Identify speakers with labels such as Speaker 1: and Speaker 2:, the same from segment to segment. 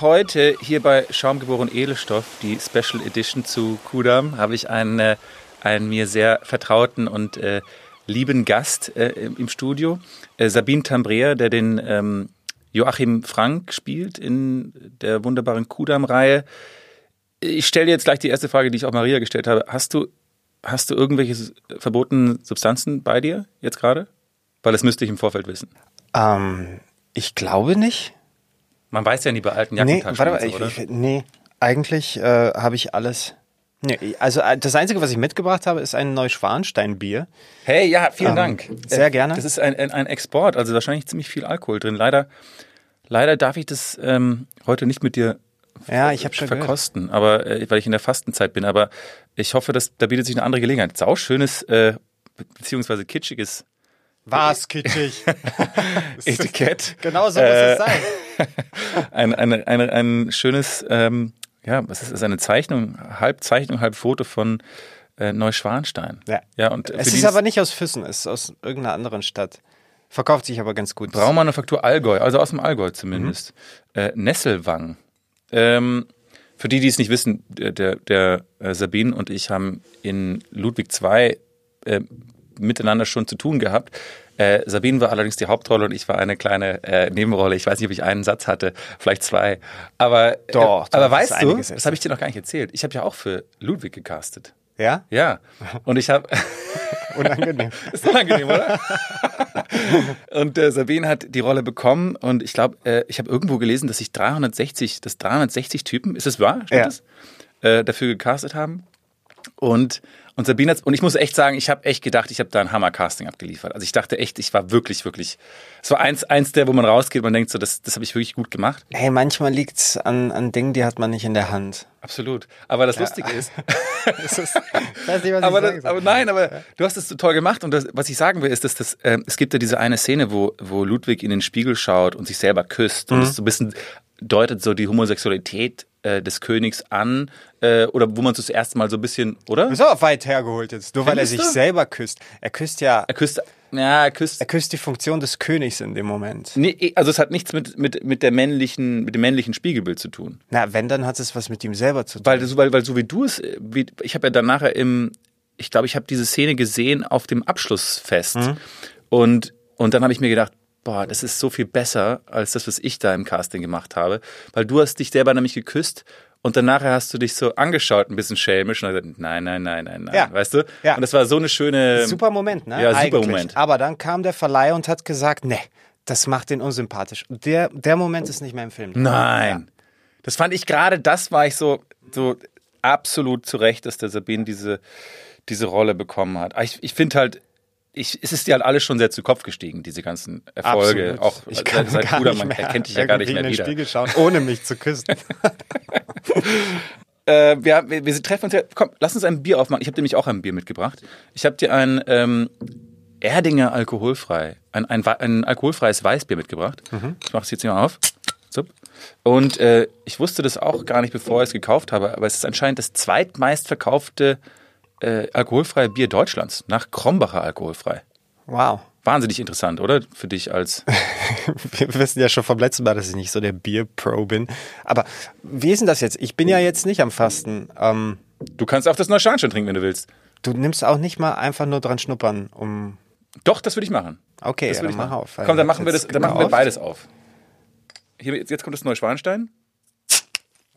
Speaker 1: heute hier bei Schaumgeboren Edelstoff, die Special Edition zu Kudam, habe ich einen, äh, einen mir sehr vertrauten und äh, lieben Gast äh, im Studio, äh, Sabine Tambrea, der den ähm, Joachim Frank spielt in der wunderbaren Kudam-Reihe. Ich stelle jetzt gleich die erste Frage, die ich auch Maria gestellt habe. Hast du, hast du irgendwelche verbotenen Substanzen bei dir jetzt gerade? Weil das müsste ich im Vorfeld wissen.
Speaker 2: Ähm, ich glaube nicht.
Speaker 1: Man weiß ja nie bei alten Jackentaschen.
Speaker 2: Nee, warte mal, ich,
Speaker 1: oder?
Speaker 2: ich, nee eigentlich äh, habe ich alles. Nee, also äh, das Einzige, was ich mitgebracht habe, ist ein Neuschwanstein-Bier.
Speaker 1: Hey, ja, vielen
Speaker 2: Ähm,
Speaker 1: Dank.
Speaker 2: sehr gerne.
Speaker 1: Das ist ein, ein, Export, also wahrscheinlich ziemlich viel Alkohol drin. Leider, leider darf ich das ähm, heute nicht mit dir
Speaker 2: Ja, ich habe schon gehört.
Speaker 1: verkosten, aber äh, weil ich in der Fastenzeit bin. Aber ich hoffe, dass da bietet sich eine andere Gelegenheit. Sau schönes äh, be- beziehungsweise kitschiges
Speaker 2: Was kitschig.
Speaker 1: Etikett.
Speaker 2: genau so muss
Speaker 1: Äh,
Speaker 2: es sein.
Speaker 1: Ein, ein, ein, ein schönes, ähm, ja, was ist das? Eine Zeichnung, halb Zeichnung, halb Foto von äh, Neuschwanstein.
Speaker 2: Ja.
Speaker 1: ja und
Speaker 2: Es ist aber nicht aus Füssen, es ist aus irgendeiner anderen Stadt. Verkauft sich aber ganz gut.
Speaker 1: Braumanufaktur Allgäu, also aus dem Allgäu zumindest. Äh, Nesselwang. Ähm, für die, die es nicht wissen, der, der, der äh, Sabine und ich haben in Ludwig II äh, miteinander schon zu tun gehabt. Äh, Sabine war allerdings die Hauptrolle und ich war eine kleine äh, Nebenrolle. Ich weiß nicht, ob ich einen Satz hatte, vielleicht zwei. Aber,
Speaker 2: Doch,
Speaker 1: äh, aber weißt du, das habe ich dir noch gar nicht erzählt. Ich habe ja auch für Ludwig gecastet.
Speaker 2: Ja?
Speaker 1: Ja. Und ich habe
Speaker 2: Unangenehm.
Speaker 1: ist unangenehm, oder? und äh, Sabine hat die Rolle bekommen und ich glaube, äh, ich habe irgendwo gelesen, dass sich 360, dass 360 Typen, ist das wahr? Stimmt
Speaker 2: Ja.
Speaker 1: das? Äh, dafür gecastet haben. Und, und Sabine hat, und ich muss echt sagen, ich habe echt gedacht, ich habe da ein Hammer-Casting abgeliefert. Also ich dachte echt, ich war wirklich, wirklich, es war eins, eins der, wo man rausgeht, man denkt so, das, das habe ich wirklich gut gemacht.
Speaker 2: Hey, manchmal liegt's an, an Dingen, die hat man nicht in der Hand.
Speaker 1: Absolut. Aber das Lustige ist,
Speaker 2: Das ist, ich weiß nicht, was
Speaker 1: aber,
Speaker 2: ich sagen
Speaker 1: das,
Speaker 2: soll.
Speaker 1: aber nein, aber du hast es so toll gemacht und das, was ich sagen will, ist, dass das, ähm, es gibt ja diese eine Szene, wo, wo Ludwig in den Spiegel schaut und sich selber küsst
Speaker 2: Mhm.
Speaker 1: und es so ein bisschen deutet so die Homosexualität äh, des Königs an äh, oder wo man so das erste Mal so ein bisschen, oder?
Speaker 2: ist auch weit hergeholt jetzt, nur weil er
Speaker 1: Findest
Speaker 2: sich
Speaker 1: du?
Speaker 2: selber küsst. Er küsst ja,
Speaker 1: Er küsst, ja, er küsst.
Speaker 2: er küsst die Funktion des Königs in dem Moment.
Speaker 1: Nee, also es hat nichts mit, mit, mit der männlichen, mit dem männlichen Spiegelbild zu tun.
Speaker 2: Na, wenn, dann hat es was mit ihm selber zu tun.
Speaker 1: Weil, das- weil, weil so wie du es, wie, ich habe ja dann nachher im, ich glaube, ich habe diese Szene gesehen auf dem Abschlussfest. Und, und dann habe ich mir gedacht, boah, das ist so viel besser als das, was ich da im Casting gemacht habe. Weil du hast dich selber nämlich geküsst und dann nachher hast du dich so angeschaut, ein bisschen schelmisch und hast gesagt, nein, nein, nein, nein, nein.
Speaker 2: Ja.
Speaker 1: Weißt du?
Speaker 2: Ja.
Speaker 1: Und das war so eine schöne.
Speaker 2: Super Moment, ne?
Speaker 1: Ja, super
Speaker 2: Eigentlich.
Speaker 1: Moment.
Speaker 2: Aber dann kam der Verleih und hat gesagt, ne, das macht den unsympathisch. Der, der Moment ist nicht mehr im Film.
Speaker 1: Nein. Das fand ich gerade, das war ich so, so absolut zurecht, dass der Sabine diese, diese Rolle bekommen hat. Ich, ich finde halt, ich, es ist dir halt alles schon sehr zu Kopf gestiegen, diese ganzen Erfolge.
Speaker 2: Absolut.
Speaker 1: Auch
Speaker 2: ich kann
Speaker 1: seit
Speaker 2: gar
Speaker 1: Bruder,
Speaker 2: nicht
Speaker 1: man
Speaker 2: mehr
Speaker 1: erkennt dich ja gar nicht mehr
Speaker 2: in den
Speaker 1: wieder.
Speaker 2: Spiegel schauen, ohne mich zu küssen.
Speaker 1: Äh, wir, wir, wir treffen uns ja. Komm, lass uns ein Bier aufmachen. Ich habe dir nämlich auch ein Bier mitgebracht. Ich habe dir ein ähm, Erdinger alkoholfrei, ein, ein, ein alkoholfreies Weißbier mitgebracht. Ich mache es jetzt hier mal auf. Und äh, ich wusste das auch gar nicht, bevor ich es gekauft habe, aber es ist anscheinend das zweitmeistverkaufte äh, alkoholfreie Bier Deutschlands, nach Krombacher alkoholfrei.
Speaker 2: Wow.
Speaker 1: Wahnsinnig interessant, oder? Für dich als.
Speaker 2: Wir wissen ja schon vom letzten Mal, dass ich nicht so der Bier-Pro bin. Aber wie ist denn das jetzt? Ich bin ja jetzt nicht am Fasten. Ähm,
Speaker 1: Du kannst auch das Neuschwanstein trinken, wenn du willst.
Speaker 2: du nimmst auch nicht mal einfach nur dran schnuppern, um.
Speaker 1: Doch, das würde ich machen.
Speaker 2: Okay,
Speaker 1: Das
Speaker 2: ja,
Speaker 1: ich
Speaker 2: mach
Speaker 1: machen.
Speaker 2: auf.
Speaker 1: Komm, dann machen wir das, dann machen wir beides auf. Hier, jetzt kommt das Neuschwanstein.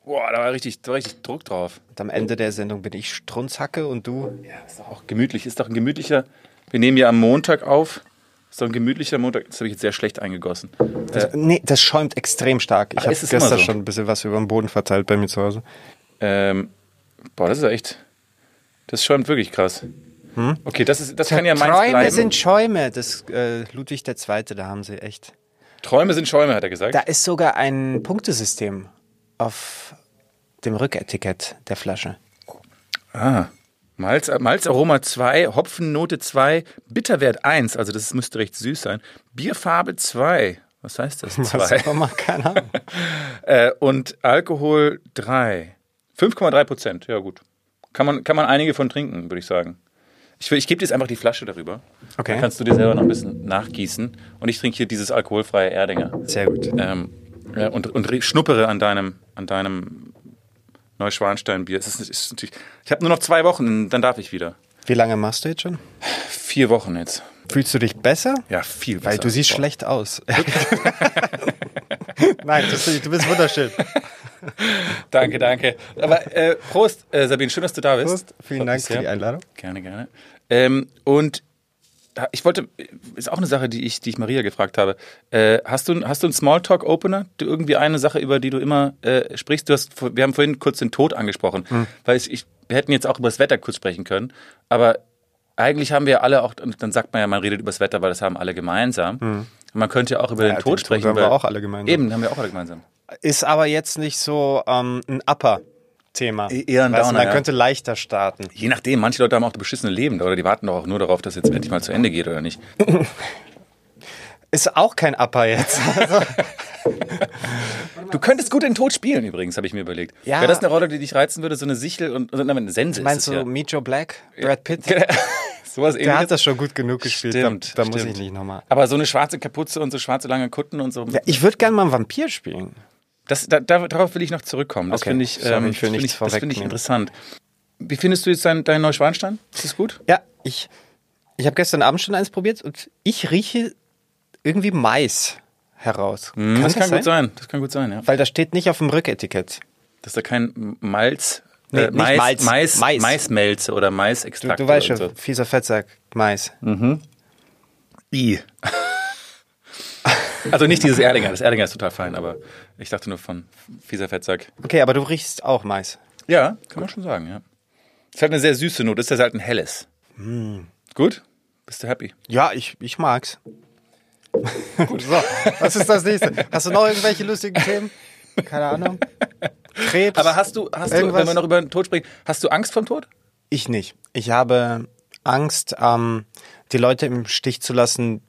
Speaker 1: Boah, da war richtig, da war richtig Druck drauf.
Speaker 2: Und am Ende der Sendung bin ich Strunzhacke und du.
Speaker 1: Ja, ist doch auch gemütlich. Ist doch ein gemütlicher. Wir nehmen ja am Montag auf. Ist doch ein gemütlicher Montag. Das habe ich jetzt sehr schlecht eingegossen. Äh,
Speaker 2: Nee, das schäumt extrem stark. Ich habe gestern
Speaker 1: so?
Speaker 2: schon ein bisschen was über den Boden verteilt bei mir zu Hause.
Speaker 1: ähm, boah, das ist ja echt. Das schäumt wirklich krass. Okay, das, ist, das kann ja meins
Speaker 2: Träume
Speaker 1: bleiben.
Speaker 2: sind Schäume. Das äh, Ludwig II., da haben sie echt.
Speaker 1: Träume sind Schäume, hat er gesagt.
Speaker 2: Da ist sogar ein Punktesystem auf dem Rücketikett der Flasche.
Speaker 1: Ah. Malz, Malzaroma 2, Hopfennote 2, Bitterwert 1, also das müsste recht süß sein. Bierfarbe 2, was heißt das?
Speaker 2: Was
Speaker 1: 2.
Speaker 2: auch immer, keine Ahnung.
Speaker 1: Äh, und Alkohol 3. 5,3 Prozent, ja gut. Kann man, kann man einige von trinken, würde ich sagen. Ich, ich gebe dir jetzt einfach die Flasche darüber.
Speaker 2: Okay.
Speaker 1: Dann kannst du dir selber noch ein bisschen nachgießen. Und ich trinke hier dieses alkoholfreie Erdinger.
Speaker 2: Sehr gut.
Speaker 1: Ähm, Ja, und, und schnuppere an deinem, an deinem Neuschwanstein-Bier. Es ist, es ist natürlich, ich habe nur noch zwei Wochen, dann darf ich wieder.
Speaker 2: Wie lange machst du jetzt schon?
Speaker 1: Vier Wochen jetzt.
Speaker 2: Fühlst du dich besser?
Speaker 1: Ja, viel
Speaker 2: Weil
Speaker 1: besser.
Speaker 2: du siehst
Speaker 1: Boah.
Speaker 2: schlecht aus. Nein, du, bist wunderschön.
Speaker 1: Danke, danke. Aber äh, Prost, äh, Sabine, schön, dass du da bist.
Speaker 2: Prost, vielen Dank für die Einladung.
Speaker 1: Gerne, gerne. Ähm, und ich wollte, ist auch eine Sache, die ich, die ich Maria gefragt habe. Äh, hast, du, hast du einen Smalltalk-Opener? Irgendwie eine Sache, über die du immer äh, sprichst? Du hast, wir haben vorhin kurz den Tod angesprochen, weil ich, ich, wir hätten jetzt auch über das Wetter kurz sprechen können, aber eigentlich haben wir alle auch, und dann sagt man ja, man redet über das Wetter, weil das haben alle gemeinsam. Und man könnte ja auch über
Speaker 2: Ja,
Speaker 1: den
Speaker 2: den
Speaker 1: Tod
Speaker 2: Tod
Speaker 1: sprechen.
Speaker 2: haben wir auch alle gemeinsam.
Speaker 1: Eben, haben wir auch alle gemeinsam.
Speaker 2: Ist aber jetzt nicht so ähm, ein Upper-Thema.
Speaker 1: Eher ein
Speaker 2: Weißt
Speaker 1: Downer,
Speaker 2: Man
Speaker 1: ja.
Speaker 2: könnte leichter starten.
Speaker 1: Je nachdem, manche Leute haben auch das beschissene Leben oder die warten doch auch nur darauf, dass es jetzt endlich mal zu Ende geht oder nicht.
Speaker 2: Ist auch kein Upper jetzt. Also,
Speaker 1: Du könntest gut den Tod spielen übrigens, habe ich mir überlegt.
Speaker 2: Ja.
Speaker 1: Wäre das eine Rolle, die dich reizen würde, so eine Sichel und, und eine Sense
Speaker 2: meinst du
Speaker 1: es
Speaker 2: Meet Joe Black? Brad Pitt?
Speaker 1: ja. Sowas
Speaker 2: Der
Speaker 1: ähnliches.
Speaker 2: hat das schon gut genug gespielt.
Speaker 1: Stimmt,
Speaker 2: da da muss
Speaker 1: stimmt.
Speaker 2: ich nicht nochmal.
Speaker 1: Aber so eine schwarze Kapuze und so schwarze lange Kutten und so.
Speaker 2: Ja, ich würde gerne mal einen Vampir spielen.
Speaker 1: Das, da, da, darauf will ich noch zurückkommen. Das
Speaker 2: Okay,
Speaker 1: finde ich, ähm,
Speaker 2: ich will
Speaker 1: das
Speaker 2: nichts
Speaker 1: ich, das finde ich interessant. Wie findest du jetzt deinen dein Neuschwanstein? Ist das gut?
Speaker 2: Ja, ich, ich habe gestern Abend schon eins probiert und ich rieche irgendwie Mais heraus.
Speaker 1: Hm, das kann gut sein. Das kann gut sein, ja.
Speaker 2: Weil da steht nicht auf dem Rücketikett.
Speaker 1: Dass da kein Malz,
Speaker 2: Nee,
Speaker 1: äh, Mais,
Speaker 2: Malz,
Speaker 1: Mais,
Speaker 2: Mais.
Speaker 1: Maismelze oder
Speaker 2: Du,
Speaker 1: Maisextrakt.
Speaker 2: du weißt
Speaker 1: oder
Speaker 2: schon,
Speaker 1: so.
Speaker 2: fieser Fettsack, Mais.
Speaker 1: I. Also nicht dieses Erdinger, das Erdinger ist total fein, aber ich dachte nur von fieser Fettsack.
Speaker 2: Okay, aber du riechst auch Mais.
Speaker 1: Ja, kann man schon sagen, ja. Es hat eine sehr süße Note, ist ja halt ein helles. Gut? Bist du happy?
Speaker 2: Ja, ich, ich mag's. Gut, so. Was ist das nächste? Hast du noch irgendwelche lustigen Themen? Keine Ahnung. Krebs?
Speaker 1: Aber hast du, hast du, wenn wir noch über den Tod sprechen, hast du Angst vom Tod?
Speaker 2: Ich nicht. Ich habe Angst, ähm, die Leute im Stich zu lassen,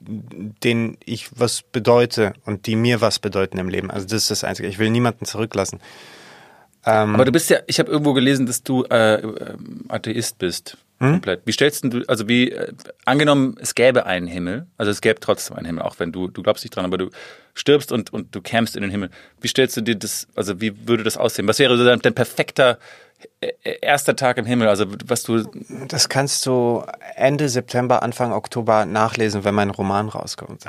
Speaker 2: denen ich was bedeute und die mir was bedeuten im Leben. Also das ist das Einzige. Ich will niemanden zurücklassen.
Speaker 1: Aber du bist ja, ich habe irgendwo gelesen, dass du äh, ähm, Atheist bist. Komplett. Wie stellst du, also wie, äh, angenommen, es gäbe einen Himmel, also es gäbe trotzdem einen Himmel, auch wenn du, du glaubst nicht dran, aber du stirbst und, und du kämst in den Himmel. Wie stellst du dir das, also wie würde das aussehen? Was wäre so dein, dein perfekter äh, äh, erster Tag im Himmel? Also was du,
Speaker 2: Das kannst du Ende September, Anfang Oktober nachlesen, wenn mein Roman rauskommt.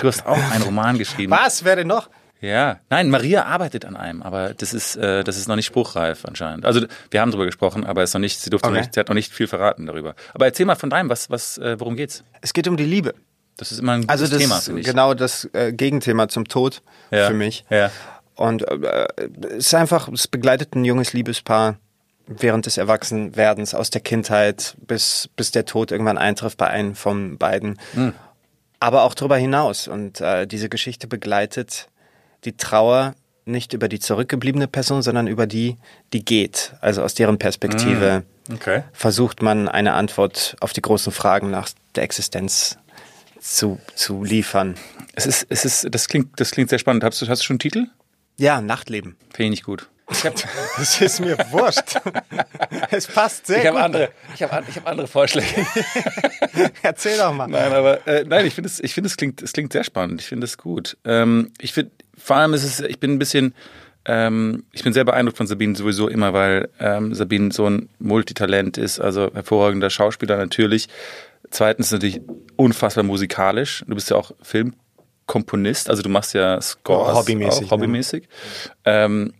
Speaker 1: du hast auch einen Roman geschrieben.
Speaker 2: Was? Wer denn noch?
Speaker 1: Ja, nein, Maria arbeitet an einem, aber das ist, äh, das ist noch nicht spruchreif anscheinend. Also wir haben darüber gesprochen, aber es ist noch nicht, sie durfte
Speaker 2: Okay.
Speaker 1: nicht, sie hat noch nicht viel verraten darüber. Aber erzähl mal von deinem, was, was, äh, worum geht's?
Speaker 2: Es geht um die Liebe.
Speaker 1: Das ist immer ein gutes
Speaker 2: Also das
Speaker 1: Thema, finde ich.
Speaker 2: genau das äh, Gegenthema zum Tod
Speaker 1: Ja.
Speaker 2: für mich.
Speaker 1: Ja.
Speaker 2: Und äh, es ist einfach, es begleitet ein junges Liebespaar während des Erwachsenwerdens aus der Kindheit bis, bis der Tod irgendwann eintrifft bei einem von beiden.
Speaker 1: Hm.
Speaker 2: Aber auch darüber hinaus. Und äh, diese Geschichte begleitet die Trauer nicht über die zurückgebliebene Person, sondern über die, die geht. Also aus deren Perspektive
Speaker 1: Okay.
Speaker 2: versucht man eine Antwort auf die großen Fragen nach der Existenz zu, zu liefern.
Speaker 1: Es ist, es ist, das klingt, das klingt sehr spannend. Hast du, hast du schon einen Titel?
Speaker 2: Ja, Nachtleben.
Speaker 1: Finde ich nicht gut. Ich habe
Speaker 2: Das ist mir wurscht. es passt sehr
Speaker 1: ich hab
Speaker 2: gut.
Speaker 1: andere, ich hab, an- ich hab andere Vorschläge.
Speaker 2: Erzähl doch mal.
Speaker 1: Nein, aber äh, nein, ich finde es, ich finde es klingt, es klingt sehr spannend. Ich finde es gut. Ähm, ich finde, vor allem ist es, ich bin ein bisschen, ähm, ich bin sehr beeindruckt von Sabine sowieso immer, weil ähm, Sabine so ein Multitalent ist, also hervorragender Schauspieler natürlich. Zweitens natürlich unfassbar musikalisch. Du bist ja auch Filmkomponist, also du machst ja Scores,
Speaker 2: Ja, hobbymäßig,
Speaker 1: auch, hobbymäßig. Ähm,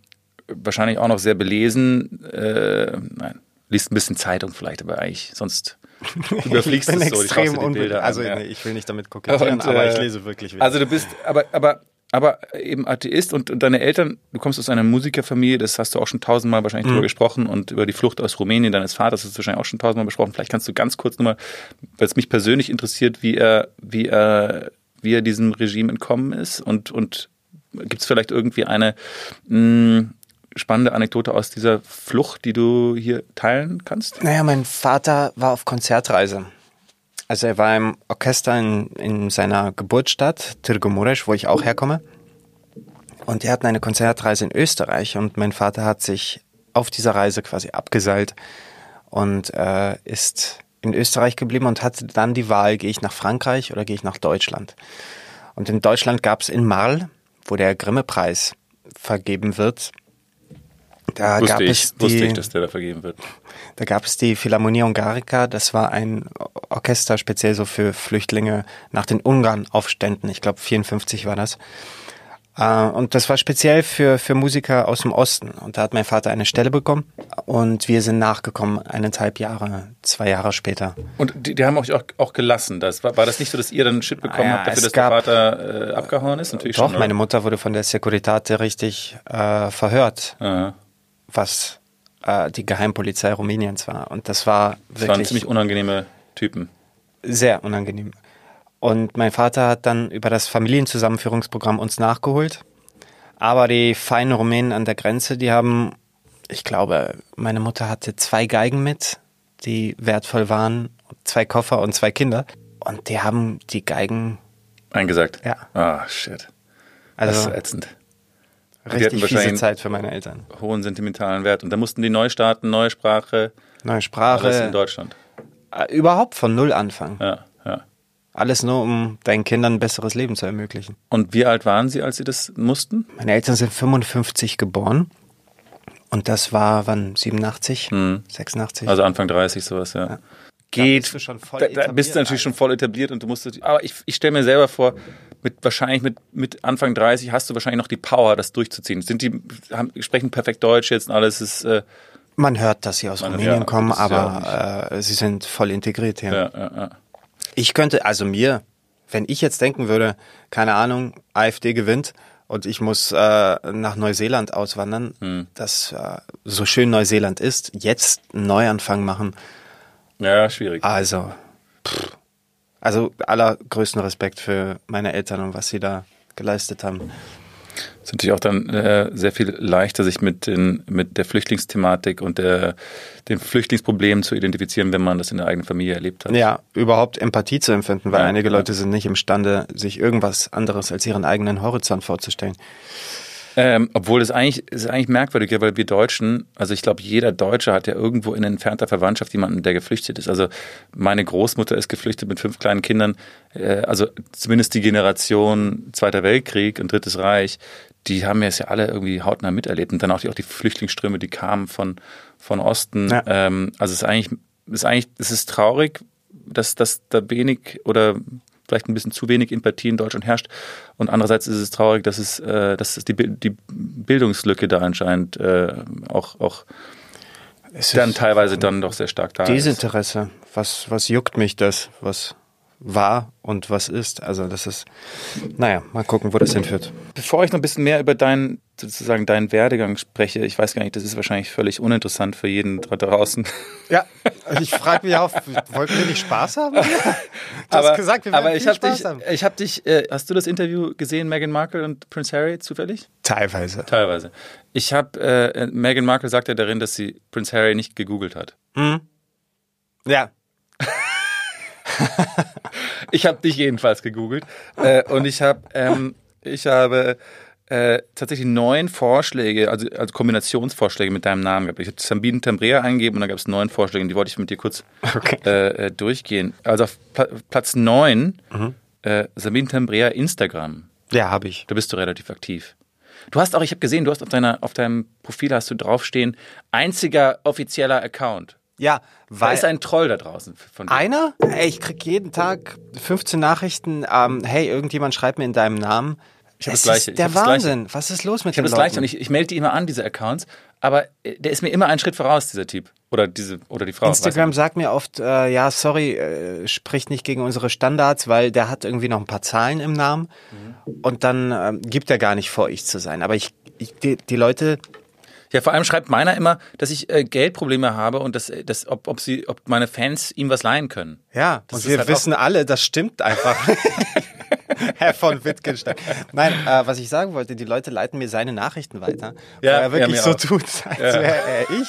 Speaker 1: wahrscheinlich auch noch sehr belesen. Äh, nein, liest ein bisschen Zeitung vielleicht, aber eigentlich sonst überfliegst
Speaker 2: ich bin
Speaker 1: es so. die
Speaker 2: extrem
Speaker 1: dir die
Speaker 2: unbe
Speaker 1: Bilder an,
Speaker 2: Also
Speaker 1: ja.
Speaker 2: nee, ich will nicht damit kokettieren,
Speaker 1: Und,
Speaker 2: aber
Speaker 1: äh,
Speaker 2: ich lese wirklich wieder.
Speaker 1: Also du bist, aber, aber, aber eben Atheist und, und deine Eltern, du kommst aus einer Musikerfamilie, das hast du auch schon tausendmal wahrscheinlich
Speaker 2: Mhm.
Speaker 1: drüber gesprochen und über die Flucht aus Rumänien deines Vaters hast du wahrscheinlich auch schon tausendmal besprochen. Vielleicht kannst du ganz kurz nochmal, weil es mich persönlich interessiert, wie er, wie er, wie er diesem Regime entkommen ist und, und gibt es vielleicht irgendwie eine mh, spannende Anekdote aus dieser Flucht, die du hier teilen kannst?
Speaker 2: naja, mein Vater war auf Konzertreise. Also er war im Orchester in, in seiner Geburtsstadt, Tirgomures, wo ich auch herkomme. Und die hatten eine Konzertreise in Österreich und mein Vater hat sich auf dieser Reise quasi abgeseilt und äh, ist in Österreich geblieben und hatte dann die Wahl, gehe ich nach Frankreich oder gehe ich nach Deutschland. Und in Deutschland gab es in Marl wo der Grimme-Preis vergeben wird. Da
Speaker 1: wusste
Speaker 2: gab
Speaker 1: ich,
Speaker 2: es die,
Speaker 1: wusste ich, dass der da vergeben wird.
Speaker 2: Da gab es die Philharmonie Ungarica, das war ein Orchester speziell so für Flüchtlinge nach den Ungarn-Aufständen. Ich glaube 54 war das. Äh, Und das war speziell für, für Musiker aus dem Osten. Und da hat mein Vater eine Stelle bekommen und wir sind nachgekommen, eineinhalb Jahre, zwei Jahre später.
Speaker 1: Und die, die haben euch auch, auch gelassen. Das, war, war das nicht so, dass ihr dann Shit bekommen
Speaker 2: Ah ja,
Speaker 1: habt, dafür, dass
Speaker 2: gab-
Speaker 1: der Vater äh, abgehauen ist? Natürlich
Speaker 2: Doch,
Speaker 1: schon.
Speaker 2: meine Mutter wurde von der Securitate richtig äh, verhört,
Speaker 1: Aha.
Speaker 2: Was äh, die Geheimpolizei Rumäniens war. Und das war
Speaker 1: Das waren
Speaker 2: wirklich
Speaker 1: ziemlich unangenehme Typen.
Speaker 2: sehr unangenehm. Und mein Vater hat dann über das Familienzusammenführungsprogramm uns nachgeholt. Aber die feinen Rumänen an der Grenze, die haben, ich glaube, meine Mutter hatte zwei Geigen mit, die wertvoll waren, zwei Koffer und zwei Kinder. Und die haben die Geigen,
Speaker 1: Eingesagt.
Speaker 2: Ja.
Speaker 1: Ah, shit. Das
Speaker 2: also
Speaker 1: ist ätzend.
Speaker 2: Richtig fiese Zeit für meine Eltern.
Speaker 1: Hohen sentimentalen Wert. Und da mussten die neu starten, neue Sprache,
Speaker 2: Neue
Speaker 1: alles in
Speaker 2: Sprache,
Speaker 1: Deutschland.
Speaker 2: äh, überhaupt von Null anfangen.
Speaker 1: Ja, ja.
Speaker 2: Alles nur, um deinen Kindern ein besseres Leben zu ermöglichen.
Speaker 1: Und wie alt waren sie, als sie das mussten?
Speaker 2: Meine Eltern sind 55 geboren. Und das war wann? 87? 86?
Speaker 1: Also Anfang 30, sowas, ja.
Speaker 2: Da
Speaker 1: Geht.
Speaker 2: bist du schon voll
Speaker 1: da, da bist du natürlich schon voll etabliert und du musst. Aber ich, ich stelle mir selber vor, mit wahrscheinlich mit, mit Anfang 30 hast du wahrscheinlich noch die Power, das durchzuziehen. Sind die haben, sprechen perfekt Deutsch jetzt und alles ist. Äh,
Speaker 2: Man hört, dass sie aus
Speaker 1: Man-
Speaker 2: Rumänien
Speaker 1: ja,
Speaker 2: kommen, aber äh, sie sind voll integriert hier.
Speaker 1: ja, ja, ja.
Speaker 2: Ich könnte, also mir, wenn ich jetzt denken würde, keine Ahnung, AfD gewinnt und ich muss äh, nach Neuseeland auswandern,
Speaker 1: Hm.
Speaker 2: das äh, so schön Neuseeland ist, jetzt einen Neuanfang machen,
Speaker 1: ja, schwierig.
Speaker 2: also, pff, also allergrößten Respekt für meine Eltern und was sie da geleistet haben.
Speaker 1: ist natürlich auch dann äh, sehr viel leichter, sich mit, den, mit der Flüchtlingsthematik und der, dem Flüchtlingsproblem zu identifizieren, wenn man das in der eigenen Familie erlebt hat.
Speaker 2: Ja, überhaupt Empathie zu empfinden, weil
Speaker 1: Ja,
Speaker 2: einige
Speaker 1: ja.
Speaker 2: Leute sind nicht imstande, sich irgendwas anderes als ihren eigenen Horizont vorzustellen.
Speaker 1: Ähm, obwohl es eigentlich, es ist eigentlich merkwürdig, ja, weil wir Deutschen, also ich glaube, jeder Deutsche hat ja irgendwo in entfernter Verwandtschaft jemanden, der geflüchtet ist. Also meine Großmutter ist geflüchtet mit fünf kleinen Kindern. Äh, also zumindest die Generation Zweiter Weltkrieg und Drittes Reich, die haben es ja alle irgendwie hautnah miterlebt. Und dann auch die, auch die Flüchtlingsströme, die kamen von, von Osten.
Speaker 2: Ja.
Speaker 1: Ähm, also es ist eigentlich, es ist eigentlich, es ist traurig, dass, dass da wenig oder vielleicht ein bisschen zu wenig Empathie in Deutschland herrscht. Und andererseits ist es traurig, dass es, äh, dass es die, die Bildungslücke da anscheinend äh, auch, auch
Speaker 2: Es
Speaker 1: dann teilweise dann doch sehr stark da ist.
Speaker 2: Desinteresse. Was, was juckt mich das, was war und was ist? Also das ist, naja, mal gucken, wo das hinführt.
Speaker 1: Bevor ich noch ein bisschen mehr über deinen, sozusagen deinen Werdegang spreche, ich weiß gar nicht, das ist wahrscheinlich völlig uninteressant für jeden da draußen.
Speaker 2: Ja, ich frage mich auch, wollten wir nicht Spaß haben? Du
Speaker 1: aber
Speaker 2: hast gesagt, wir
Speaker 1: aber ich habe
Speaker 2: Spaß
Speaker 1: dich,
Speaker 2: haben.
Speaker 1: ich habe dich, äh, hast du das Interview gesehen, Meghan Markle und Prince Harry zufällig?
Speaker 2: Teilweise.
Speaker 1: Teilweise. Ich habe, äh, Meghan Markle sagt ja darin, dass sie Prince Harry nicht gegoogelt hat.
Speaker 2: Ja,
Speaker 1: Ich habe dich jedenfalls gegoogelt äh, und ich habe ähm, ich habe äh, tatsächlich neun Vorschläge, also, also Kombinationsvorschläge mit deinem Namen gehabt. Ich habe Sabine Tambrea eingegeben und dann gab es neun Vorschläge, und die wollte ich mit dir kurz
Speaker 2: Okay.
Speaker 1: äh, äh, durchgehen. Also auf Pla Platz neun äh, Sabine Tambrea Instagram.
Speaker 2: ja, habe ich.
Speaker 1: Da bist du relativ aktiv. Du hast auch, ich habe gesehen, du hast auf deiner auf deinem Profil hast du draufstehen einziger offizieller Account.
Speaker 2: Ja,
Speaker 1: Da
Speaker 2: weil
Speaker 1: ist ein Troll da draußen von dir.
Speaker 2: einer, ey, ich krieg jeden Tag 15 Nachrichten, ähm, hey, irgendjemand schreibt mir in deinem Namen.
Speaker 1: Ich hab
Speaker 2: es
Speaker 1: das Gleiche,
Speaker 2: ist der
Speaker 1: das Gleiche.
Speaker 2: Wahnsinn. Was ist los mit
Speaker 1: Ich habe das Gleiche und ich, ich melde die immer an, diese Accounts, aber äh, der ist mir immer einen Schritt voraus, dieser Typ. Oder diese, oder die Frau.
Speaker 2: Instagram sagt mir oft, äh, ja, sorry, äh, spricht nicht gegen unsere Standards, weil der hat irgendwie noch ein paar Zahlen im Namen und dann ähm, gibt er gar nicht vor, ich zu sein. Aber ich, ich die, die Leute,
Speaker 1: Ja, vor allem schreibt meiner immer, dass ich äh, Geldprobleme habe und dass, äh, dass ob, ob, sie, ob meine Fans ihm was leihen können.
Speaker 2: ja,
Speaker 1: Das
Speaker 2: und wir
Speaker 1: halt
Speaker 2: wissen alle, das stimmt einfach. Herr von Wittgenstein. Nein, äh, was ich sagen wollte, die Leute leiten mir seine Nachrichten weiter,
Speaker 1: Ja,
Speaker 2: weil er wirklich
Speaker 1: ja,
Speaker 2: so
Speaker 1: auch.
Speaker 2: tut, als wäre er ich.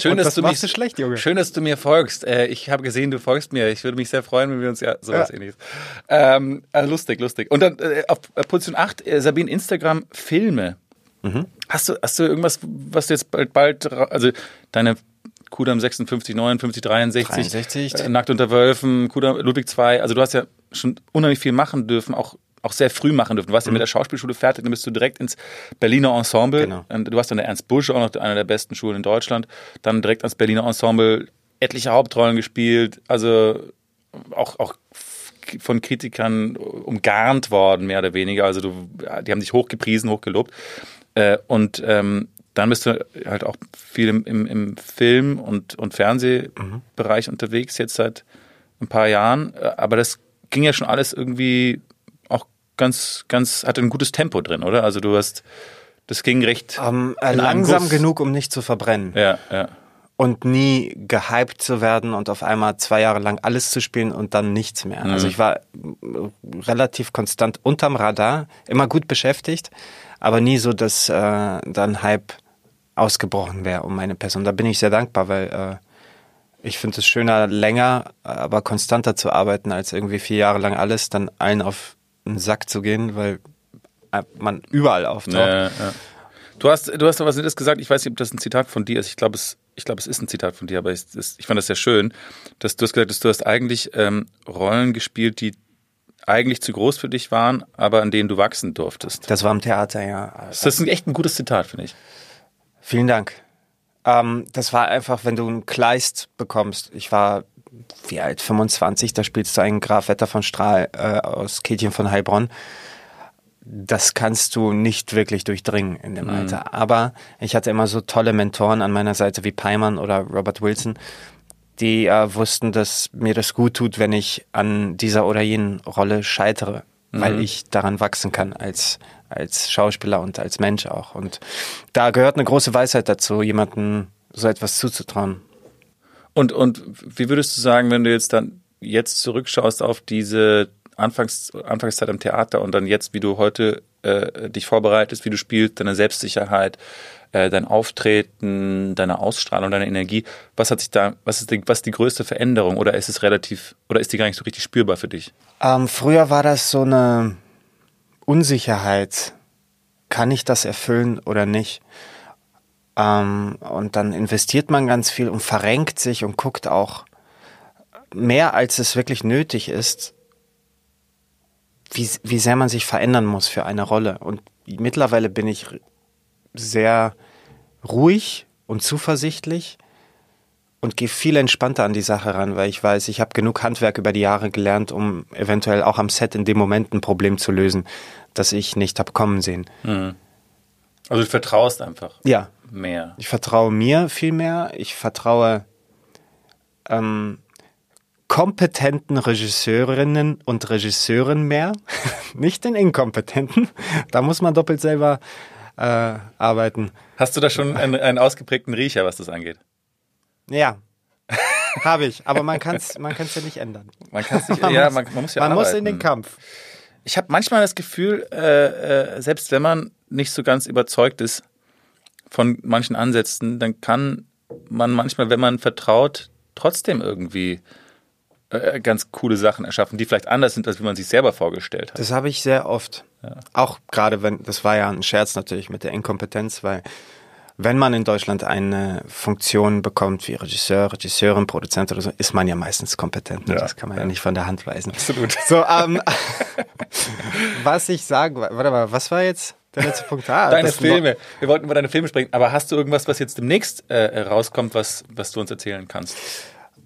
Speaker 1: Schön,
Speaker 2: Und
Speaker 1: dass
Speaker 2: das
Speaker 1: du mich,
Speaker 2: schlecht, Junge.
Speaker 1: Schön, dass du mir folgst. Äh, ich habe gesehen, du folgst mir. Ich würde mich sehr freuen, wenn wir uns ja sowas
Speaker 2: Ja.
Speaker 1: ähnliches. Ähm, also lustig, lustig. Und dann äh, auf äh, Position 8, äh, Sabine Instagram Filme.
Speaker 2: Mhm.
Speaker 1: Hast du hast du irgendwas, was du jetzt bald bald also deine Kudam 56, 59, 63,
Speaker 2: 63.
Speaker 1: Äh, Nackt unter Wölfen, Kudam Ludwig II, also du hast ja schon unheimlich viel machen dürfen, auch auch sehr früh machen dürfen. Du warst ja mit der Schauspielschule fertig, dann bist du direkt ins Berliner Ensemble.
Speaker 2: Genau.
Speaker 1: Und Du warst an der Ernst Busch, auch noch einer der besten Schulen in Deutschland. Dann direkt ans Berliner Ensemble, etliche Hauptrollen gespielt, also auch, auch von Kritikern umgarnt worden, mehr oder weniger. Also du, die haben dich hochgepriesen, hochgelobt. Äh, und ähm, dann bist du halt auch viel im, im, im Film- und, und Fernsehbereich unterwegs, jetzt seit ein paar Jahren. Äh, Aber das ging ja schon alles irgendwie auch ganz, ganz, hatte ein gutes Tempo drin, oder? Also du hast, das ging recht
Speaker 2: Ähm, äh, langsam genug, um nicht zu verbrennen.
Speaker 1: Ja, ja.
Speaker 2: und nie gehypt zu werden und auf einmal zwei Jahre lang alles zu spielen und dann nichts mehr.
Speaker 1: Mhm.
Speaker 2: Also ich war äh, relativ konstant unterm Radar, immer gut beschäftigt, aber nie so, dass äh, dann Hype ausgebrochen wäre um meine Person. Da bin ich sehr dankbar, weil äh, ich finde es schöner, länger, aber konstanter zu arbeiten, als irgendwie vier Jahre lang alles, dann allen auf den Sack zu gehen, weil äh, man überall auftaucht.
Speaker 1: Ja, ja. Du hast, du hast was Nettes gesagt. Ich weiß nicht, ob das ein Zitat von dir ist. Ich glaube, es, ich glaube, es ist ein Zitat von dir, aber ich, ich fand das sehr schön, dass du hast gesagt, dass du hast eigentlich ähm, Rollen gespielt, die eigentlich zu groß für dich waren, aber an denen du wachsen durftest.
Speaker 2: Das war im Theater, ja.
Speaker 1: Das ist ein, echt ein gutes Zitat, finde ich.
Speaker 2: Vielen Dank. Ähm, das war einfach, wenn du einen Kleist bekommst. Ich war, wie alt, 25, da spielst du einen Graf Wetter von Strahl äh, aus Kätchen von Heilbronn. Das kannst du nicht wirklich durchdringen in dem Alter. Aber ich hatte immer so tolle Mentoren an meiner Seite wie Peimann oder Robert Wilson, die äh, wussten, dass mir das gut tut, wenn ich an dieser oder jenen Rolle scheitere, weil ich daran wachsen kann als, als Schauspieler und als Mensch auch. Und da gehört eine große Weisheit dazu, jemandem so etwas zuzutrauen.
Speaker 1: Und, und wie würdest du sagen, wenn du jetzt dann jetzt zurückschaust auf diese Anfangs, Anfangszeit am Theater und dann jetzt, wie du heute äh, dich vorbereitest, wie du spielst, deine Selbstsicherheit, äh, dein Auftreten, deine Ausstrahlung, deine Energie, was hat sich da, was ist die, was ist die größte Veränderung oder ist es relativ, oder ist die gar nicht so richtig spürbar für dich?
Speaker 2: Ähm, früher war das so eine Unsicherheit. Kann ich das erfüllen oder nicht? Ähm, und dann investiert man ganz viel und verrenkt sich und guckt auch mehr, als es wirklich nötig ist, wie, wie sehr man sich verändern muss für eine Rolle. Und mittlerweile bin ich sehr ruhig und zuversichtlich und gehe viel entspannter an die Sache ran, weil ich weiß, ich habe genug Handwerk über die Jahre gelernt, um eventuell auch am Set in dem Moment ein Problem zu lösen, das ich nicht hab kommen sehen.
Speaker 1: Also du vertraust einfach
Speaker 2: Ja,
Speaker 1: mehr.
Speaker 2: ich vertraue mir viel mehr. Ich vertraue ähm, kompetenten Regisseurinnen und Regisseuren mehr, nicht den inkompetenten. Da muss man doppelt selber äh, arbeiten.
Speaker 1: Hast du da schon einen, einen ausgeprägten Riecher, was das angeht?
Speaker 2: Ja, habe ich. Aber man kann es man kann's ja nicht ändern.
Speaker 1: Man kann nicht,
Speaker 2: Man
Speaker 1: ja,
Speaker 2: muss-
Speaker 1: man, man muss ja
Speaker 2: man muss
Speaker 1: arbeiten.
Speaker 2: in den Kampf.
Speaker 1: Ich habe manchmal das Gefühl, äh, äh, selbst wenn man nicht so ganz überzeugt ist von manchen Ansätzen, dann kann man manchmal, wenn man vertraut, trotzdem irgendwie äh, ganz coole Sachen erschaffen, die vielleicht anders sind, als wie man sich selber vorgestellt hat.
Speaker 2: Das habe ich sehr oft. Auch gerade wenn, das war ja ein Scherz natürlich mit der Inkompetenz, weil wenn man in Deutschland eine Funktion bekommt wie Regisseur, Regisseurin, Produzent oder so, ist man ja meistens kompetent.
Speaker 1: Ja,
Speaker 2: das kann man ja.
Speaker 1: ja.
Speaker 2: nicht von der Hand weisen.
Speaker 1: Absolut.
Speaker 2: So, ähm, was ich sagen, warte mal, was war jetzt der letzte Punkt? Ah,
Speaker 1: Deine Filme. Wir wollten über deine Filme sprechen, aber hast du irgendwas, was jetzt demnächst äh, rauskommt, was, was du uns erzählen kannst?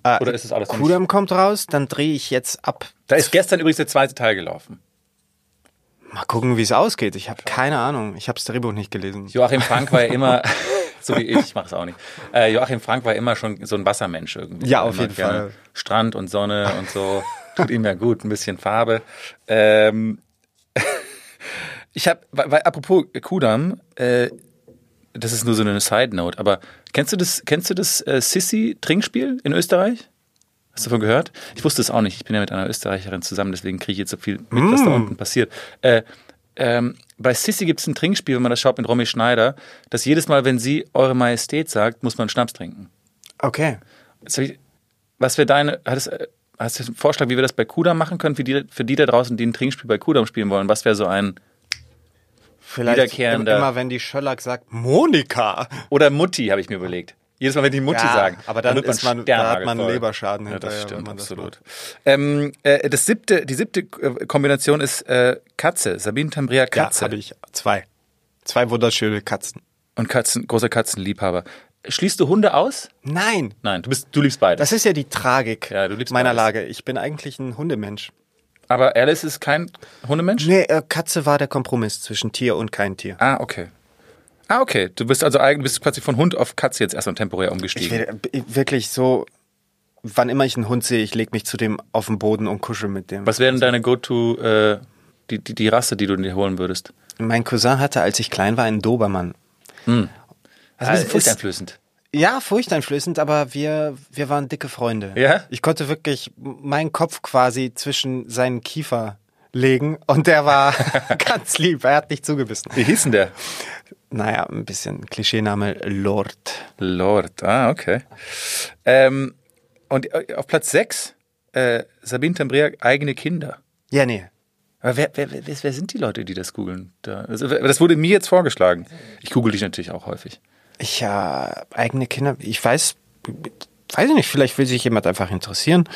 Speaker 2: Äh,
Speaker 1: Oder ist es alles?
Speaker 2: Kudam kommt raus, dann drehe ich jetzt ab.
Speaker 1: Da ist gestern übrigens der zweite Teil gelaufen.
Speaker 2: Mal gucken, wie es ausgeht. Ich habe keine Ahnung. Ich habe das Drehbuch nicht gelesen.
Speaker 1: Joachim Frank war ja immer, so wie ich, ich mache es auch nicht. Äh, Joachim Frank war immer schon so ein Wassermensch irgendwie.
Speaker 2: Ja, auf
Speaker 1: Immer
Speaker 2: jeden Fall.
Speaker 1: Strand und Sonne und so. Tut ihm ja gut, ein bisschen Farbe. Ähm, ich habe, apropos Kudam, äh, das ist nur so eine Side Note, aber kennst du das, kennst du das äh, Sissi-Trinkspiel in Österreich? Hast du davon gehört? Ich wusste es auch nicht. Ich bin ja mit einer Österreicherin zusammen, deswegen kriege ich jetzt so viel mit, was da unten passiert. Äh, ähm, bei Sissi gibt es ein Trinkspiel, wenn man das schaut mit Romy Schneider, dass jedes Mal, wenn sie Eure Majestät sagt, muss man Schnaps trinken.
Speaker 2: Okay.
Speaker 1: Ich- Was wäre deine, hattest, äh, hast du einen Vorschlag, wie wir das bei Kudam machen können, für die, für die da draußen, die ein Trinkspiel bei Kudam spielen wollen? Was wäre so ein,
Speaker 2: Vielleicht
Speaker 1: Wiederkehrender-
Speaker 2: immer, wenn die Schöllack sagt, Monika.
Speaker 1: oder Mutti, habe ich mir überlegt. Jedes Mal, wenn die Mutti
Speaker 2: Ja,
Speaker 1: sagen.
Speaker 2: aber dann
Speaker 1: wird
Speaker 2: ist man- da hat man. Leberschaden
Speaker 1: Ja,
Speaker 2: hinterher,
Speaker 1: das stimmt,
Speaker 2: man das
Speaker 1: absolut. ähm, äh, das siebte, die siebte äh, Kombination ist äh, Katze. Sabine Tambrea Katze.
Speaker 2: Ja, habe ich zwei. Zwei wunderschöne Katzen.
Speaker 1: Und Katzen, großer Katzenliebhaber. Schließt du Hunde aus?
Speaker 2: Nein,
Speaker 1: Nein, du bist, du liebst beide.
Speaker 2: das ist ja die Tragik
Speaker 1: Ja, du liebst
Speaker 2: meiner
Speaker 1: beides.
Speaker 2: Lage. Ich bin eigentlich ein Hundemensch.
Speaker 1: Aber Alice ist kein Hundemensch?
Speaker 2: Nee, äh, Katze war der Kompromiss zwischen Tier und kein Tier.
Speaker 1: Ah, okay. Ah, okay. Du bist also eigentlich bist quasi von Hund auf Katze jetzt erstmal temporär
Speaker 2: Ich
Speaker 1: umgestiegen.
Speaker 2: will äh, wirklich so, wann immer ich einen Hund sehe, ich lege mich zu dem auf den Boden und kuschel mit dem.
Speaker 1: Was wäre denn deine Go-To, äh, die, die, die Rasse, die du dir holen würdest?
Speaker 2: Mein Cousin hatte, als ich klein war, einen Dobermann.
Speaker 1: Das ist ein bisschen
Speaker 2: ist-
Speaker 1: furchteinflößend.
Speaker 2: Ja, furchteinflößend, aber wir, wir waren dicke Freunde.
Speaker 1: Ja?
Speaker 2: Ich konnte wirklich meinen Kopf quasi zwischen seinen Kiefer legen und der war ganz lieb. Er hat nicht zugebissen.
Speaker 1: Wie hieß denn der?
Speaker 2: Naja, ein bisschen Klischeename Lord.
Speaker 1: Lord. Ah, okay. Ähm, und äh, auf Platz 6, äh, Sabine Tambrea, eigene Kinder.
Speaker 2: Ja, nee.
Speaker 1: Aber wer, wer, wer, wer sind die Leute, die das googeln? Also, das wurde mir jetzt vorgeschlagen. Ich google dich natürlich auch häufig.
Speaker 2: Ich ja, eigene Kinder, ich weiß, weiß ich nicht, vielleicht will sich jemand einfach interessieren.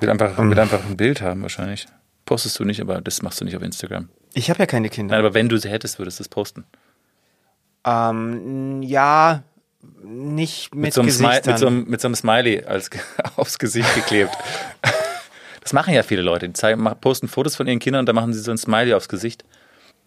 Speaker 1: Will einfach, will einfach ein Bild haben wahrscheinlich. Postest du nicht, aber das machst du nicht auf Instagram.
Speaker 2: Ich habe ja keine Kinder.
Speaker 1: Nein, aber wenn du sie hättest, würdest du es posten.
Speaker 2: Ähm, ja, nicht mit,
Speaker 1: Mit so, einem
Speaker 2: Gesichtern.
Speaker 1: mit, so einem, mit so einem Smiley als, aufs Gesicht geklebt. Das machen ja viele Leute. Die zeigen, posten Fotos von ihren Kindern und dann machen sie so ein Smiley aufs Gesicht.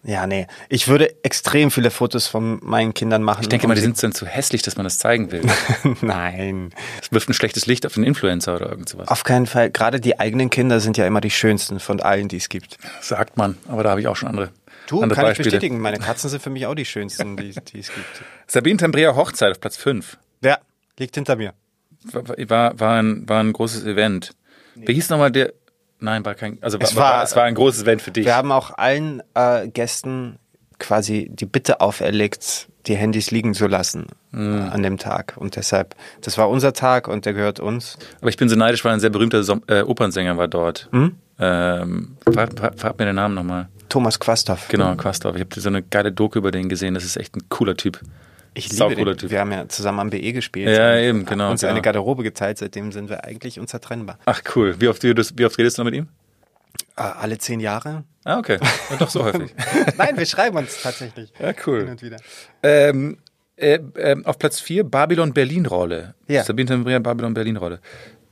Speaker 2: ja, nee. Ich würde extrem viele Fotos von meinen Kindern machen.
Speaker 1: Ich denke mal, die sind dann zu hässlich, dass man das zeigen will.
Speaker 2: Nein.
Speaker 1: Das wirft ein schlechtes Licht auf den Influencer oder irgend sowas.
Speaker 2: Auf keinen Fall. Gerade die eigenen Kinder sind ja immer die schönsten von allen, die es gibt.
Speaker 1: Sagt man, aber da habe ich auch schon andere,
Speaker 2: Du,
Speaker 1: andere
Speaker 2: kann ich
Speaker 1: Beispiele.
Speaker 2: bestätigen. Meine Katzen sind für mich auch die schönsten, die, die es gibt.
Speaker 1: Sabine Tambrea Hochzeit auf Platz 5.
Speaker 2: Ja, liegt hinter mir.
Speaker 1: War, war, war, ein, war ein großes Event. Wie hieß nochmal der? Nein, war kein. Also
Speaker 2: Es
Speaker 1: war,
Speaker 2: war-
Speaker 1: es war ein großes Event für dich.
Speaker 2: Wir haben auch allen äh, Gästen quasi die Bitte auferlegt, die Handys liegen zu lassen
Speaker 1: Mhm.
Speaker 2: äh, an dem Tag. Und deshalb, das war unser Tag und der gehört uns.
Speaker 1: Aber ich bin so neidisch, weil ein sehr berühmter Som äh, Opernsänger war dort.
Speaker 2: Hm?
Speaker 1: Ähm, frag, frag, frag mir den Namen nochmal.
Speaker 2: Thomas Quasthoff.
Speaker 1: Genau, Quastorf. Ich habe so eine geile Doku über den gesehen. Das ist echt ein cooler Typ.
Speaker 2: Ich liebe den.
Speaker 1: Typ.
Speaker 2: Wir haben ja zusammen am BE gespielt.
Speaker 1: Ja, eben, genau,
Speaker 2: Uns
Speaker 1: genau.
Speaker 2: eine Garderobe geteilt, seitdem sind wir eigentlich unzertrennbar.
Speaker 1: Ach cool. Wie oft, redest, wie oft redest du noch mit ihm?
Speaker 2: Äh, alle zehn Jahre?
Speaker 1: Ah, okay. Ja, doch so häufig.
Speaker 2: Nein, wir schreiben uns tatsächlich.
Speaker 1: Ja,
Speaker 2: Hin
Speaker 1: cool.
Speaker 2: und wieder.
Speaker 1: Ähm, äh, ähm, auf Platz 4 Babylon-Berlin-Rolle.
Speaker 2: Ja.
Speaker 1: Sabine Tambria, Babylon-Berlin-Rolle.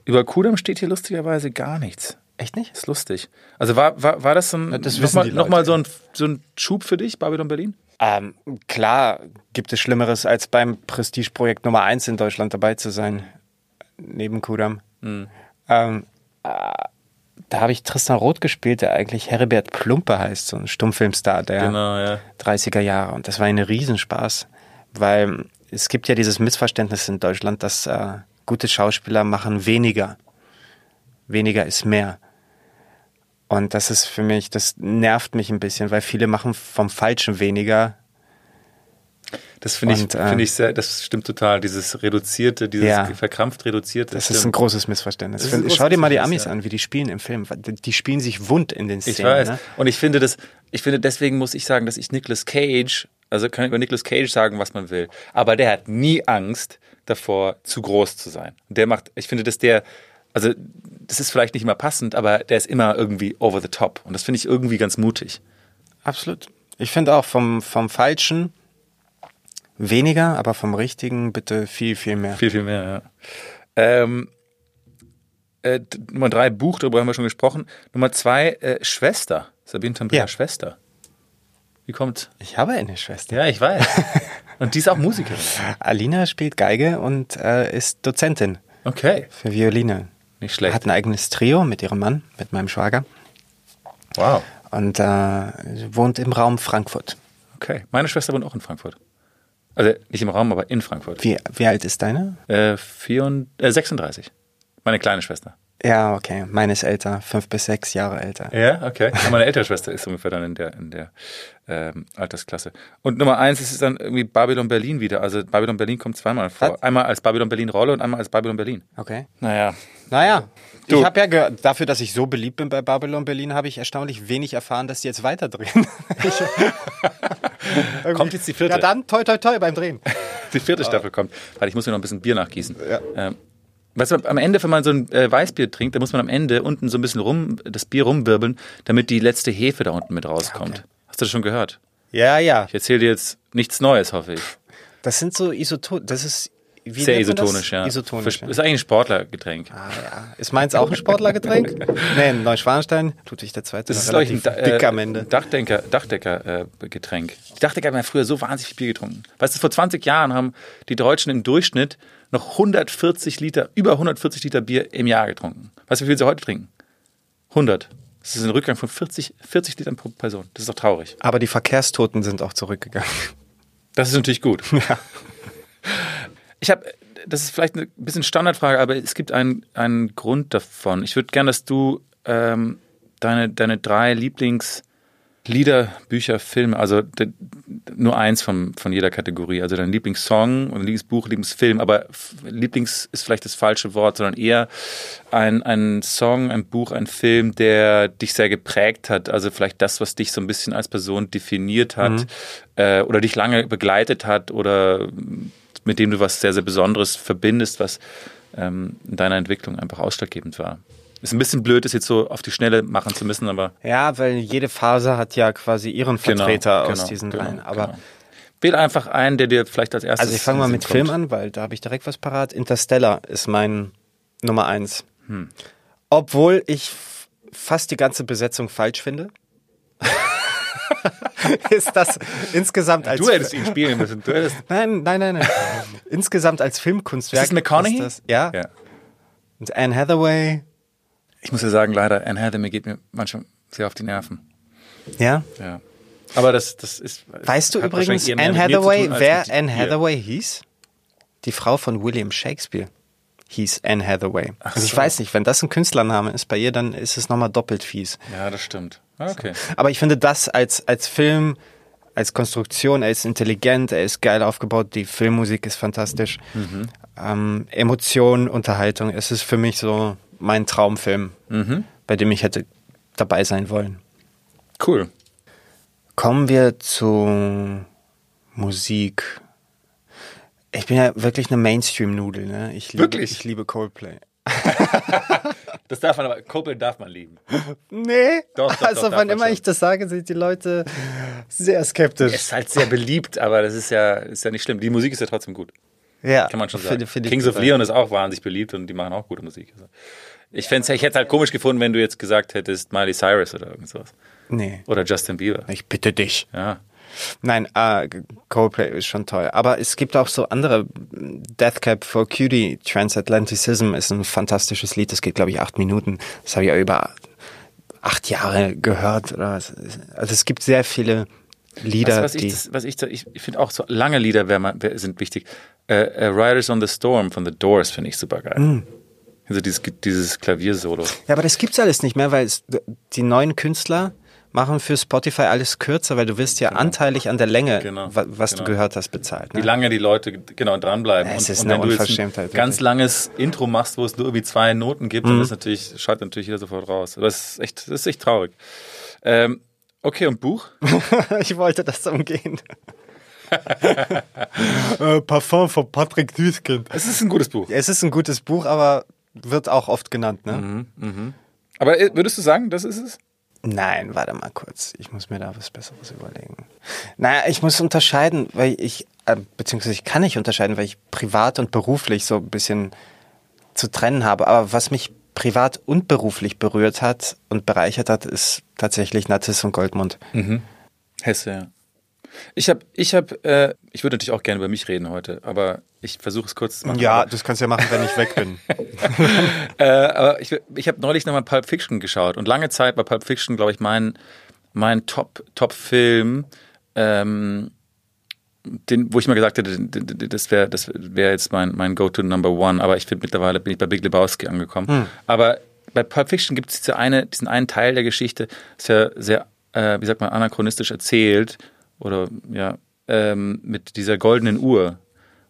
Speaker 1: Über Kudam steht hier lustigerweise gar nichts.
Speaker 2: Echt nicht?
Speaker 1: Ist lustig. Also war, war, war das so ein,
Speaker 2: das
Speaker 1: nochmal
Speaker 2: die Leute.
Speaker 1: noch mal so, ein, so ein Schub für dich, Babylon-Berlin?
Speaker 2: Ähm, klar gibt es Schlimmeres, als beim Prestigeprojekt Nummer eins in Deutschland dabei zu sein, neben Kudam.
Speaker 1: Hm.
Speaker 2: Ähm, äh, da habe ich Tristan Roth gespielt, der eigentlich Heribert Plumpe heißt, so ein Stummfilmstar der
Speaker 1: Genau, ja.
Speaker 2: 30er Jahre. Und das war ein Riesenspaß, weil es gibt ja dieses Missverständnis in Deutschland, dass äh, gute Schauspieler machen weniger. Weniger ist mehr. Und das ist für mich, das nervt mich ein bisschen, weil viele machen vom Falschen weniger.
Speaker 1: Das finde ich,
Speaker 2: äh,
Speaker 1: finde ich sehr, das stimmt total. Dieses reduzierte, dieses
Speaker 2: Ja.
Speaker 1: verkrampft reduzierte.
Speaker 2: Das ist ein
Speaker 1: stimmt.
Speaker 2: großes Missverständnis.
Speaker 1: Ein großes
Speaker 2: Schau dir mal die Amis
Speaker 1: ja.
Speaker 2: an, wie die spielen im Film. Die spielen sich wund in den Szenen.
Speaker 1: Ich weiß.
Speaker 2: Ne?
Speaker 1: Und ich finde das, ich finde, deswegen muss ich sagen, dass ich Nicolas Cage, also kann über Nicolas Cage sagen, was man will. Aber der hat nie Angst davor, zu groß zu sein. Der macht, ich finde, dass der, also, das ist vielleicht nicht immer passend, aber der ist immer irgendwie over the top. Und das finde ich irgendwie ganz mutig.
Speaker 2: Absolut. Ich finde auch vom, vom Falschen weniger, aber vom Richtigen bitte viel, viel mehr.
Speaker 1: Viel, viel mehr, ja. Ähm, äh, Nummer drei, Buch, darüber haben wir schon gesprochen. Nummer zwei, äh, Schwester. Sabine Tambria,
Speaker 2: Ja.
Speaker 1: Schwester. Wie kommt?
Speaker 2: Ich habe eine Schwester.
Speaker 1: Ja, ich weiß. Und die ist auch Musikerin.
Speaker 2: Alina spielt Geige und äh, ist Dozentin
Speaker 1: Okay,
Speaker 2: für Violine.
Speaker 1: Nicht schlecht.
Speaker 2: Hat ein eigenes Trio mit ihrem Mann, mit meinem Schwager.
Speaker 1: Wow.
Speaker 2: Und äh, wohnt im Raum Frankfurt.
Speaker 1: Okay. Meine Schwester wohnt auch in Frankfurt. Also nicht im Raum, aber in Frankfurt.
Speaker 2: Wie, wie alt ist deine?
Speaker 1: Äh, vier und, äh, 36. Meine kleine Schwester.
Speaker 2: Ja, okay. Meine ist älter, fünf bis sechs Jahre älter.
Speaker 1: Ja, okay. Ja, meine ältere Schwester ist ungefähr dann in der, in der ähm, Altersklasse. Und Nummer eins ist es dann irgendwie Babylon Berlin wieder. Also Babylon Berlin kommt zweimal vor.
Speaker 2: Was?
Speaker 1: Einmal als Babylon Berlin Rolle und einmal als Babylon Berlin.
Speaker 2: Okay.
Speaker 1: Naja.
Speaker 2: Naja,
Speaker 1: Du.
Speaker 2: ich habe ja gehört, dafür, dass ich so beliebt bin bei Babylon Berlin, habe ich erstaunlich wenig erfahren, dass die jetzt weiterdrehen. ich,
Speaker 1: Kommt jetzt die vierte?
Speaker 2: Ja, dann toi toi toi beim Drehen.
Speaker 1: Die vierte Staffel kommt. Warte, ich muss mir noch ein bisschen Bier nachgießen. Ähm, weißt du, am Ende, wenn man so ein äh, Weißbier trinkt, dann muss man am Ende unten so ein bisschen rum, das Bier rumwirbeln, damit die letzte Hefe da unten mit rauskommt.
Speaker 2: Okay.
Speaker 1: Hast du das schon gehört?
Speaker 2: Ja, ja.
Speaker 1: Ich erzähle dir jetzt nichts Neues, hoffe ich.
Speaker 2: Das sind so Isoton, das ist wie
Speaker 1: Sehr isotonisch, ja.
Speaker 2: Isotonisch.
Speaker 1: Für- Ist eigentlich ein Sportlergetränk.
Speaker 2: Ah, ja. Ist meins auch ein Sportlergetränk? nee, in Neuschwanstein, tut sich der zweite
Speaker 1: Das ist, glaube ich, ein
Speaker 2: dick
Speaker 1: äh,
Speaker 2: am Ende.
Speaker 1: Dachdenker, Dachdecker-Getränk. die Dachdecker haben ja früher so wahnsinnig viel Bier getrunken. Weißt du, vor 20 Jahren haben die Deutschen im Durchschnitt noch 140 Liter, über 140 Liter Bier im Jahr getrunken. Weißt du, wie viel sie heute trinken? 100. Das ist ein Rückgang von 40, 40 Litern pro Person. Das ist doch traurig.
Speaker 2: Aber die Verkehrstoten sind auch zurückgegangen.
Speaker 1: Das ist natürlich gut. Ich habe, das ist vielleicht eine bisschen Standardfrage, aber es gibt einen, einen Grund davon. Ich würde gerne, dass du ähm, deine, deine drei Lieblingslieder, Bücher, Filme, also nur eins von, von jeder Kategorie, also dein Lieblingssong oder Lieblingsbuch, Lieblingsfilm, aber Lieblings ist vielleicht das falsche Wort, sondern eher ein, ein Song, ein Buch, ein Film, der dich sehr geprägt hat, also vielleicht das, was dich so ein bisschen als Person definiert hat äh, oder dich lange begleitet hat oder mit dem du was sehr, sehr Besonderes verbindest, was ähm, in deiner Entwicklung einfach ausschlaggebend war. Ist ein bisschen blöd, das jetzt so auf die Schnelle machen zu müssen, aber
Speaker 2: Ja, weil jede Phase hat ja quasi ihren Vertreter aus
Speaker 1: genau,
Speaker 2: diesen
Speaker 1: genau,
Speaker 2: dreien. Aber
Speaker 1: genau. Wähl einfach einen, der dir vielleicht als erstes.
Speaker 2: also ich fange mal mit Film an, weil da habe ich direkt was parat. Interstellar ist mein Nummer eins.
Speaker 1: Hm.
Speaker 2: Obwohl ich fast die ganze Besetzung falsch finde. ist das insgesamt als
Speaker 1: Du hättest ihn spielen müssen. Du hättest,
Speaker 2: Nein, nein, nein, nein. Insgesamt als Filmkunstwerk.
Speaker 1: Ist das McConaughey?
Speaker 2: das, ja.
Speaker 1: ja.
Speaker 2: Und Anne Hathaway.
Speaker 1: Ich muss ja sagen, leider, Anne Hathaway geht mir manchmal sehr auf die Nerven.
Speaker 2: Ja.
Speaker 1: Ja. Aber das, das ist.
Speaker 2: Weißt du übrigens, Anne Hathaway,
Speaker 1: tun
Speaker 2: wer Anne. Hathaway hieß? Die Frau von William Shakespeare hieß Anne Hathaway.
Speaker 1: Ach
Speaker 2: also ich
Speaker 1: so.
Speaker 2: weiß nicht, wenn das ein Künstlername ist bei ihr, dann ist es nochmal doppelt fies.
Speaker 1: Ja, das stimmt. Ah, Okay.
Speaker 2: Aber ich finde das als, als Film, als Konstruktion, er ist intelligent, er ist geil aufgebaut, die Filmmusik ist fantastisch.
Speaker 1: Mhm.
Speaker 2: Ähm, Emotion, Unterhaltung, es ist für mich so mein Traumfilm,
Speaker 1: Mhm.
Speaker 2: bei dem ich hätte dabei sein wollen.
Speaker 1: Cool.
Speaker 2: Kommen wir zu Musik. Ich bin ja wirklich eine Mainstream-Nudel, ne? Ich liebe,
Speaker 1: Wirklich?
Speaker 2: Ich liebe Coldplay.
Speaker 1: Das darf man aber, Coldplay darf man lieben.
Speaker 2: Nee,
Speaker 1: Doch, doch, doch,
Speaker 2: also
Speaker 1: darf
Speaker 2: wann immer ich das sage, sind die Leute sehr skeptisch.
Speaker 1: Es ist halt sehr beliebt, aber das ist ja, ist ja nicht schlimm. Die Musik ist ja trotzdem gut.
Speaker 2: Ja,
Speaker 1: Kann man schon sagen.
Speaker 2: finde ich
Speaker 1: Kings of. Leon ist auch wahnsinnig beliebt und die machen auch gute Musik. Also ich, fänd's, ich hätte es halt komisch gefunden, wenn du jetzt gesagt hättest Miley Cyrus oder irgend sowas.
Speaker 2: Nee,
Speaker 1: Oder Justin Bieber.
Speaker 2: ich bitte dich.
Speaker 1: Ja.
Speaker 2: Nein, äh, Coldplay ist schon toll. Aber es gibt auch so andere. Death Cab for Cutie, Transatlanticism ist ein fantastisches Lied. Das geht, glaube ich, acht Minuten. Das habe ich ja über acht Jahre gehört. Oder was. Also es gibt sehr viele Lieder,
Speaker 1: Was, was ich, das, was ich, ich, finde auch so lange Lieder wär wär, sind wichtig. Äh, äh, Riders on the Storm von The Doors finde ich super geil.
Speaker 2: Mm.
Speaker 1: Also dieses, dieses Klaviersolo.
Speaker 2: Ja, aber das gibt's alles nicht mehr, weil es, die neuen Künstler machen für Spotify alles kürzer, weil du wirst ja anteilig an der Länge,
Speaker 1: Genau,
Speaker 2: wa- was du
Speaker 1: genau.
Speaker 2: gehört hast, bezahlt.
Speaker 1: Wie
Speaker 2: Ne?
Speaker 1: lange die Leute genau dranbleiben.
Speaker 2: Es ist
Speaker 1: und
Speaker 2: eine
Speaker 1: wenn du jetzt ein
Speaker 2: Unverschämtheit,
Speaker 1: ganz langes Intro machst, wo es nur irgendwie zwei Noten gibt,
Speaker 2: Mhm.
Speaker 1: dann ist natürlich, schaltet natürlich jeder sofort raus. Aber das ist echt, das ist echt traurig. Ähm, okay, und Buch?
Speaker 2: ich wollte das umgehen. äh, Parfum von Patrick Düskind.
Speaker 1: Es ist ein gutes Buch.
Speaker 2: Es ist ein gutes Buch, aber wird auch oft genannt, ne?
Speaker 1: Mhm. Aber äh, würdest du sagen, das ist es?
Speaker 2: Nein, warte mal kurz. Ich muss mir da was Besseres überlegen. Naja, ich muss unterscheiden, weil ich, äh, beziehungsweise ich kann nicht unterscheiden, weil ich privat und beruflich so ein bisschen zu trennen habe. Aber was mich privat und beruflich berührt hat und bereichert hat, ist tatsächlich Natis und Goldmund.
Speaker 1: Hesse, ja. Ich habe, ich habe, äh, ich würde natürlich auch gerne über mich reden heute, aber ich versuche es kurz zu machen.
Speaker 2: Ja, das kannst du ja machen, wenn ich weg bin.
Speaker 1: äh, aber ich, ich habe neulich nochmal Pulp Fiction geschaut und lange Zeit war Pulp Fiction, glaube ich, mein, mein Top, Top-Film, ähm, den, wo ich mal gesagt hätte, das wäre das wär jetzt mein, mein Go-To Number One, aber ich finde mittlerweile bin ich bei Big Lebowski angekommen. Aber bei Pulp Fiction gibt es diese eine, diesen einen Teil der Geschichte, ist ja sehr, äh, wie sagt man, anachronistisch erzählt oder ja, ähm, mit dieser goldenen Uhr.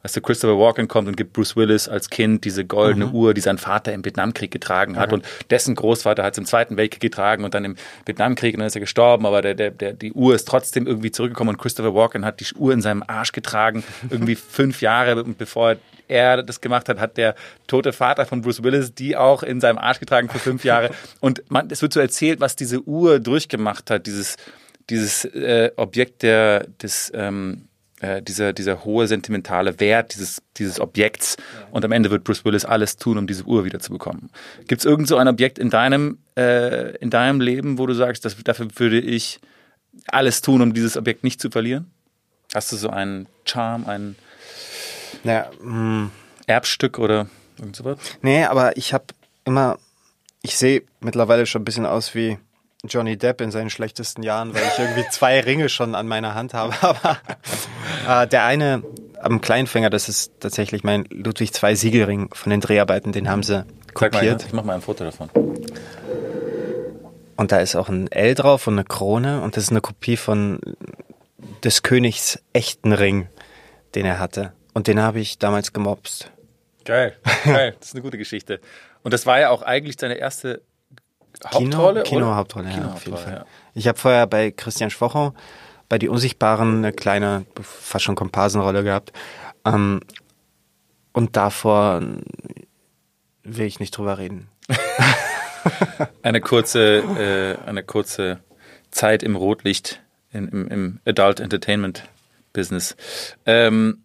Speaker 1: Weißt du, Christopher Walken kommt und gibt Bruce Willis als Kind diese goldene mhm. Uhr, die sein Vater im Vietnamkrieg getragen hat. Mhm. Und dessen Großvater hat es im Zweiten Weltkrieg getragen und dann im Vietnamkrieg und dann ist er gestorben, aber der, der, der, die Uhr ist trotzdem irgendwie zurückgekommen und Christopher Walken hat die Uhr in seinem Arsch getragen, irgendwie fünf Jahre bevor er das gemacht hat, hat der tote Vater von Bruce Willis die auch in seinem Arsch getragen für fünf Jahre. Und man, es wird so erzählt, was diese Uhr durchgemacht hat, dieses, dieses äh, Objekt der, des, ähm, äh, dieser, dieser hohe sentimentale Wert dieses, dieses Objekts. Ja. Und am Ende wird Bruce Willis alles tun, um diese Uhr wieder zu bekommen. Gibt es irgend so ein Objekt in deinem, äh, in deinem Leben, wo du sagst, das, dafür würde ich alles tun, um dieses Objekt nicht zu verlieren? Hast du so einen Charme, ein
Speaker 2: naja, hm.
Speaker 1: Erbstück oder irgend sowas?
Speaker 2: Nee, aber ich habe immer, ich sehe mittlerweile schon ein bisschen aus wie Johnny Depp in seinen schlechtesten Jahren, weil ich irgendwie zwei Ringe schon an meiner Hand habe. Aber äh, der eine am Kleinfinger, das ist tatsächlich mein Ludwig II Siegelring von den Dreharbeiten, den haben sie kopiert.
Speaker 1: Mal, ich mache mal ein Foto davon.
Speaker 2: Und da ist auch ein L drauf und eine Krone und das ist eine Kopie von des Königs echten Ring, den er hatte. Und den habe ich damals gemobst.
Speaker 1: Geil, geil, das ist eine gute Geschichte. Und das war ja auch eigentlich seine erste Hauptrolle?
Speaker 2: Kino-Hauptrolle, Kino ja, auf jeden Fall. Ja. Ich habe vorher bei Christian Schwocho bei Die Unsichtbaren eine kleine, fast schon Komparsenrolle gehabt. Ähm, und davor will ich nicht drüber reden.
Speaker 1: eine kurze, äh, eine kurze Zeit im Rotlicht, in, im, im Adult Entertainment Business. Ähm,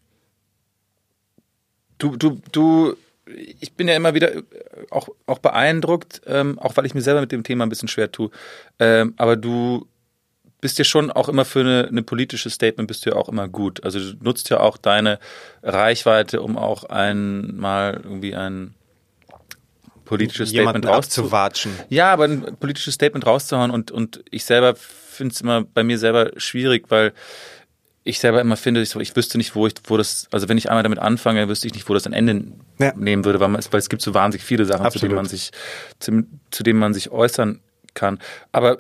Speaker 1: du, du, du ich bin ja immer wieder äh, auch, auch beeindruckt, ähm, auch weil ich mir selber mit dem Thema ein bisschen schwer tue. Ähm, aber du bist ja schon auch immer für eine, eine politische Statement bist du ja auch immer gut. Also du nutzt ja auch deine Reichweite, um auch einmal irgendwie ein politisches Statement
Speaker 2: rauszuwatschen.
Speaker 1: Ja, aber ein politisches Statement rauszuhauen und, und ich selber finde es immer bei mir selber schwierig, weil ich selber immer finde, ich, ich, wüsste nicht, wo ich, wo das, also wenn ich einmal damit anfange, wüsste ich nicht, wo das ein Ende ja. nehmen würde, weil, man, weil, es gibt so wahnsinnig viele Sachen, zu denen man sich, zu, zu, denen man sich äußern kann. Aber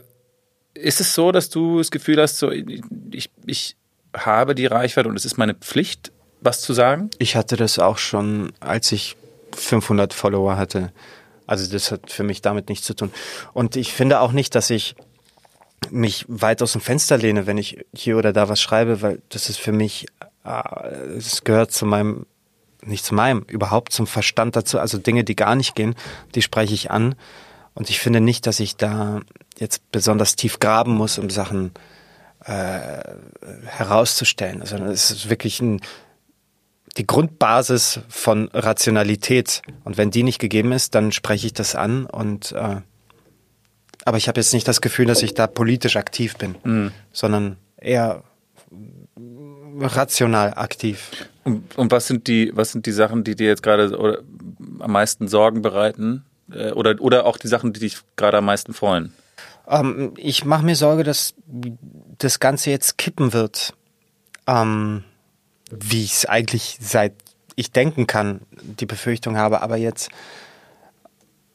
Speaker 1: ist es so, dass du das Gefühl hast, so, ich, ich habe die Reichweite und es ist meine Pflicht, was zu sagen?
Speaker 2: Ich hatte das auch schon, als ich 500 Follower hatte. Also das hat für mich damit nichts zu tun. Und ich finde auch nicht, dass ich mich weit aus dem Fenster lehne, wenn ich hier oder da was schreibe, weil das ist für mich, äh, es gehört zu meinem, nicht zu meinem, überhaupt zum Verstand dazu. Also Dinge, die gar nicht gehen, die spreche ich an. Und ich finde nicht, dass ich da jetzt besonders tief graben muss, um Sachen äh, herauszustellen. Also es ist wirklich ein, die Grundbasis von Rationalität. Und wenn die nicht gegeben ist, dann spreche ich das an und äh, aber ich habe jetzt nicht das Gefühl, dass ich da politisch aktiv bin, mhm. sondern eher rational aktiv.
Speaker 1: Und, und, was sind die, was sind die Sachen, die dir jetzt gerade am meisten Sorgen bereiten? Äh, oder, oder auch die Sachen, die dich gerade am meisten freuen?
Speaker 2: Ähm, ich mache mir Sorge, dass das Ganze jetzt kippen wird. Ähm, wie ich es eigentlich seit ich denken kann, die Befürchtung habe, aber jetzt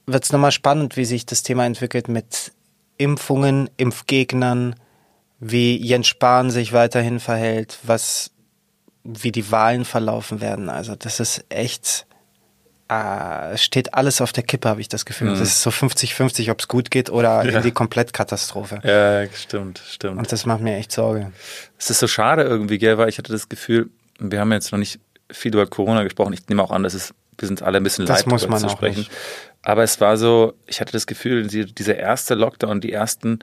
Speaker 2: wird es nochmal spannend, wie sich das Thema entwickelt mit Impfungen, Impfgegnern, wie Jens Spahn sich weiterhin verhält, was, wie die Wahlen verlaufen werden. Also das ist echt, äh, steht alles auf der Kippe, habe ich das Gefühl. Mhm. Das ist so 50-50, ob es gut geht oder ja. in die Komplettkatastrophe.
Speaker 1: Ja, stimmt, stimmt.
Speaker 2: Und das macht mir echt Sorge.
Speaker 1: Es ist so schade irgendwie, gell, weil ich hatte das Gefühl, wir haben jetzt noch nicht viel über Corona gesprochen. Ich nehme auch an, dass es wir sind alle ein bisschen
Speaker 2: das leid, muss man zu sprechen.
Speaker 1: Aber es war so, ich hatte das Gefühl, dieser erste Lockdown, die ersten,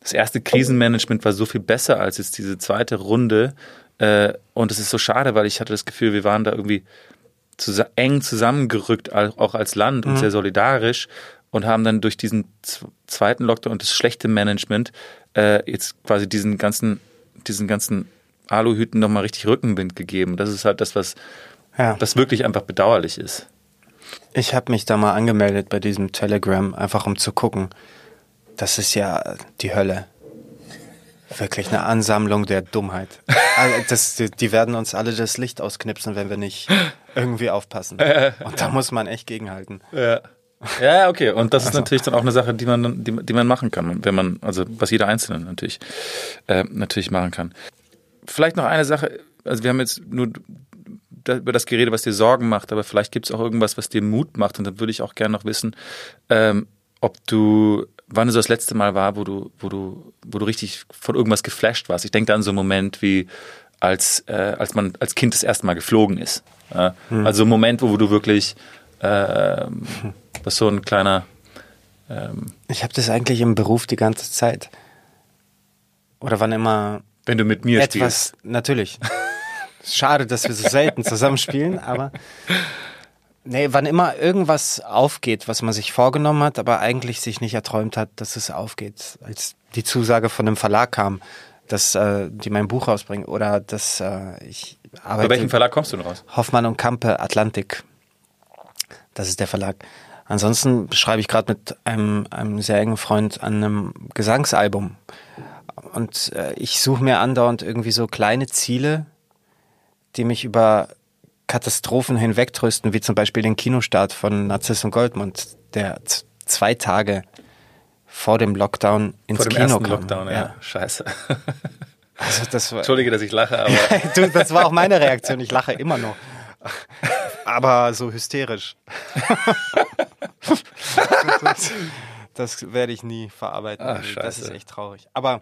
Speaker 1: das erste Krisenmanagement war so viel besser als jetzt diese zweite Runde. Äh, und es ist so schade, weil ich hatte das Gefühl, wir waren da irgendwie zus eng zusammengerückt, auch als Land und mhm. sehr solidarisch und haben dann durch diesen zweiten Lockdown und das schlechte Management äh, jetzt quasi diesen ganzen, diesen ganzen Aluhüten nochmal richtig Rückenwind gegeben. Das ist halt das, was ja. das wirklich einfach bedauerlich ist.
Speaker 2: Ich habe mich da mal angemeldet bei diesem Telegram, einfach um zu gucken. Das ist ja die Hölle. Wirklich eine Ansammlung der Dummheit. Das, die werden uns alle das Licht ausknipsen, wenn wir nicht irgendwie aufpassen. Und da muss man echt gegenhalten.
Speaker 1: Ja. Ja, okay. Und das ist also. natürlich dann auch eine Sache, die man, die, die, man machen kann, wenn man, also was jeder Einzelne natürlich, äh, natürlich machen kann. Vielleicht noch eine Sache, also wir haben jetzt nur über das geredet, was dir Sorgen macht, aber vielleicht gibt es auch irgendwas, was dir Mut macht. Und dann würde ich auch gerne noch wissen, ähm, ob du, wann es so das letzte Mal war, wo du, wo du, wo du richtig von irgendwas geflasht warst. Ich denke da an so einen Moment wie als, äh, als man als Kind das erste Mal geflogen ist. Ja? Hm. Also ein Moment, wo du wirklich äh, was so ein kleiner
Speaker 2: ähm, Ich habe das eigentlich im Beruf die ganze Zeit. Oder wann immer
Speaker 1: wenn du mit mir
Speaker 2: etwas,
Speaker 1: spielst.
Speaker 2: Natürlich. Schade, dass wir so selten zusammenspielen, aber nee, wann immer irgendwas aufgeht, was man sich vorgenommen hat, aber eigentlich sich nicht erträumt hat, dass es aufgeht, als die Zusage von einem Verlag kam, dass äh, die mein Buch rausbringen oder dass äh, ich
Speaker 1: arbeite. Bei welchem Verlag kommst du denn raus?
Speaker 2: Hoffmann und Kampe Atlantik. Das ist der Verlag. Ansonsten schreibe ich gerade mit einem, einem sehr engen Freund an einem Gesangsalbum. Und äh, ich suche mir andauernd irgendwie so kleine Ziele, die mich über Katastrophen hinwegtrösten, wie zum Beispiel den Kinostart von Narziss und Goldmund, der zwei Tage vor dem Lockdown ins vor dem Kino ersten kam.
Speaker 1: Lockdown, ja. ja. Scheiße.
Speaker 2: Also das war,
Speaker 1: Entschuldige, dass ich lache, aber.
Speaker 2: du, das war auch meine Reaktion. Ich lache immer noch. Aber so hysterisch. das, das werde ich nie verarbeiten. Ach, das ist echt traurig. Aber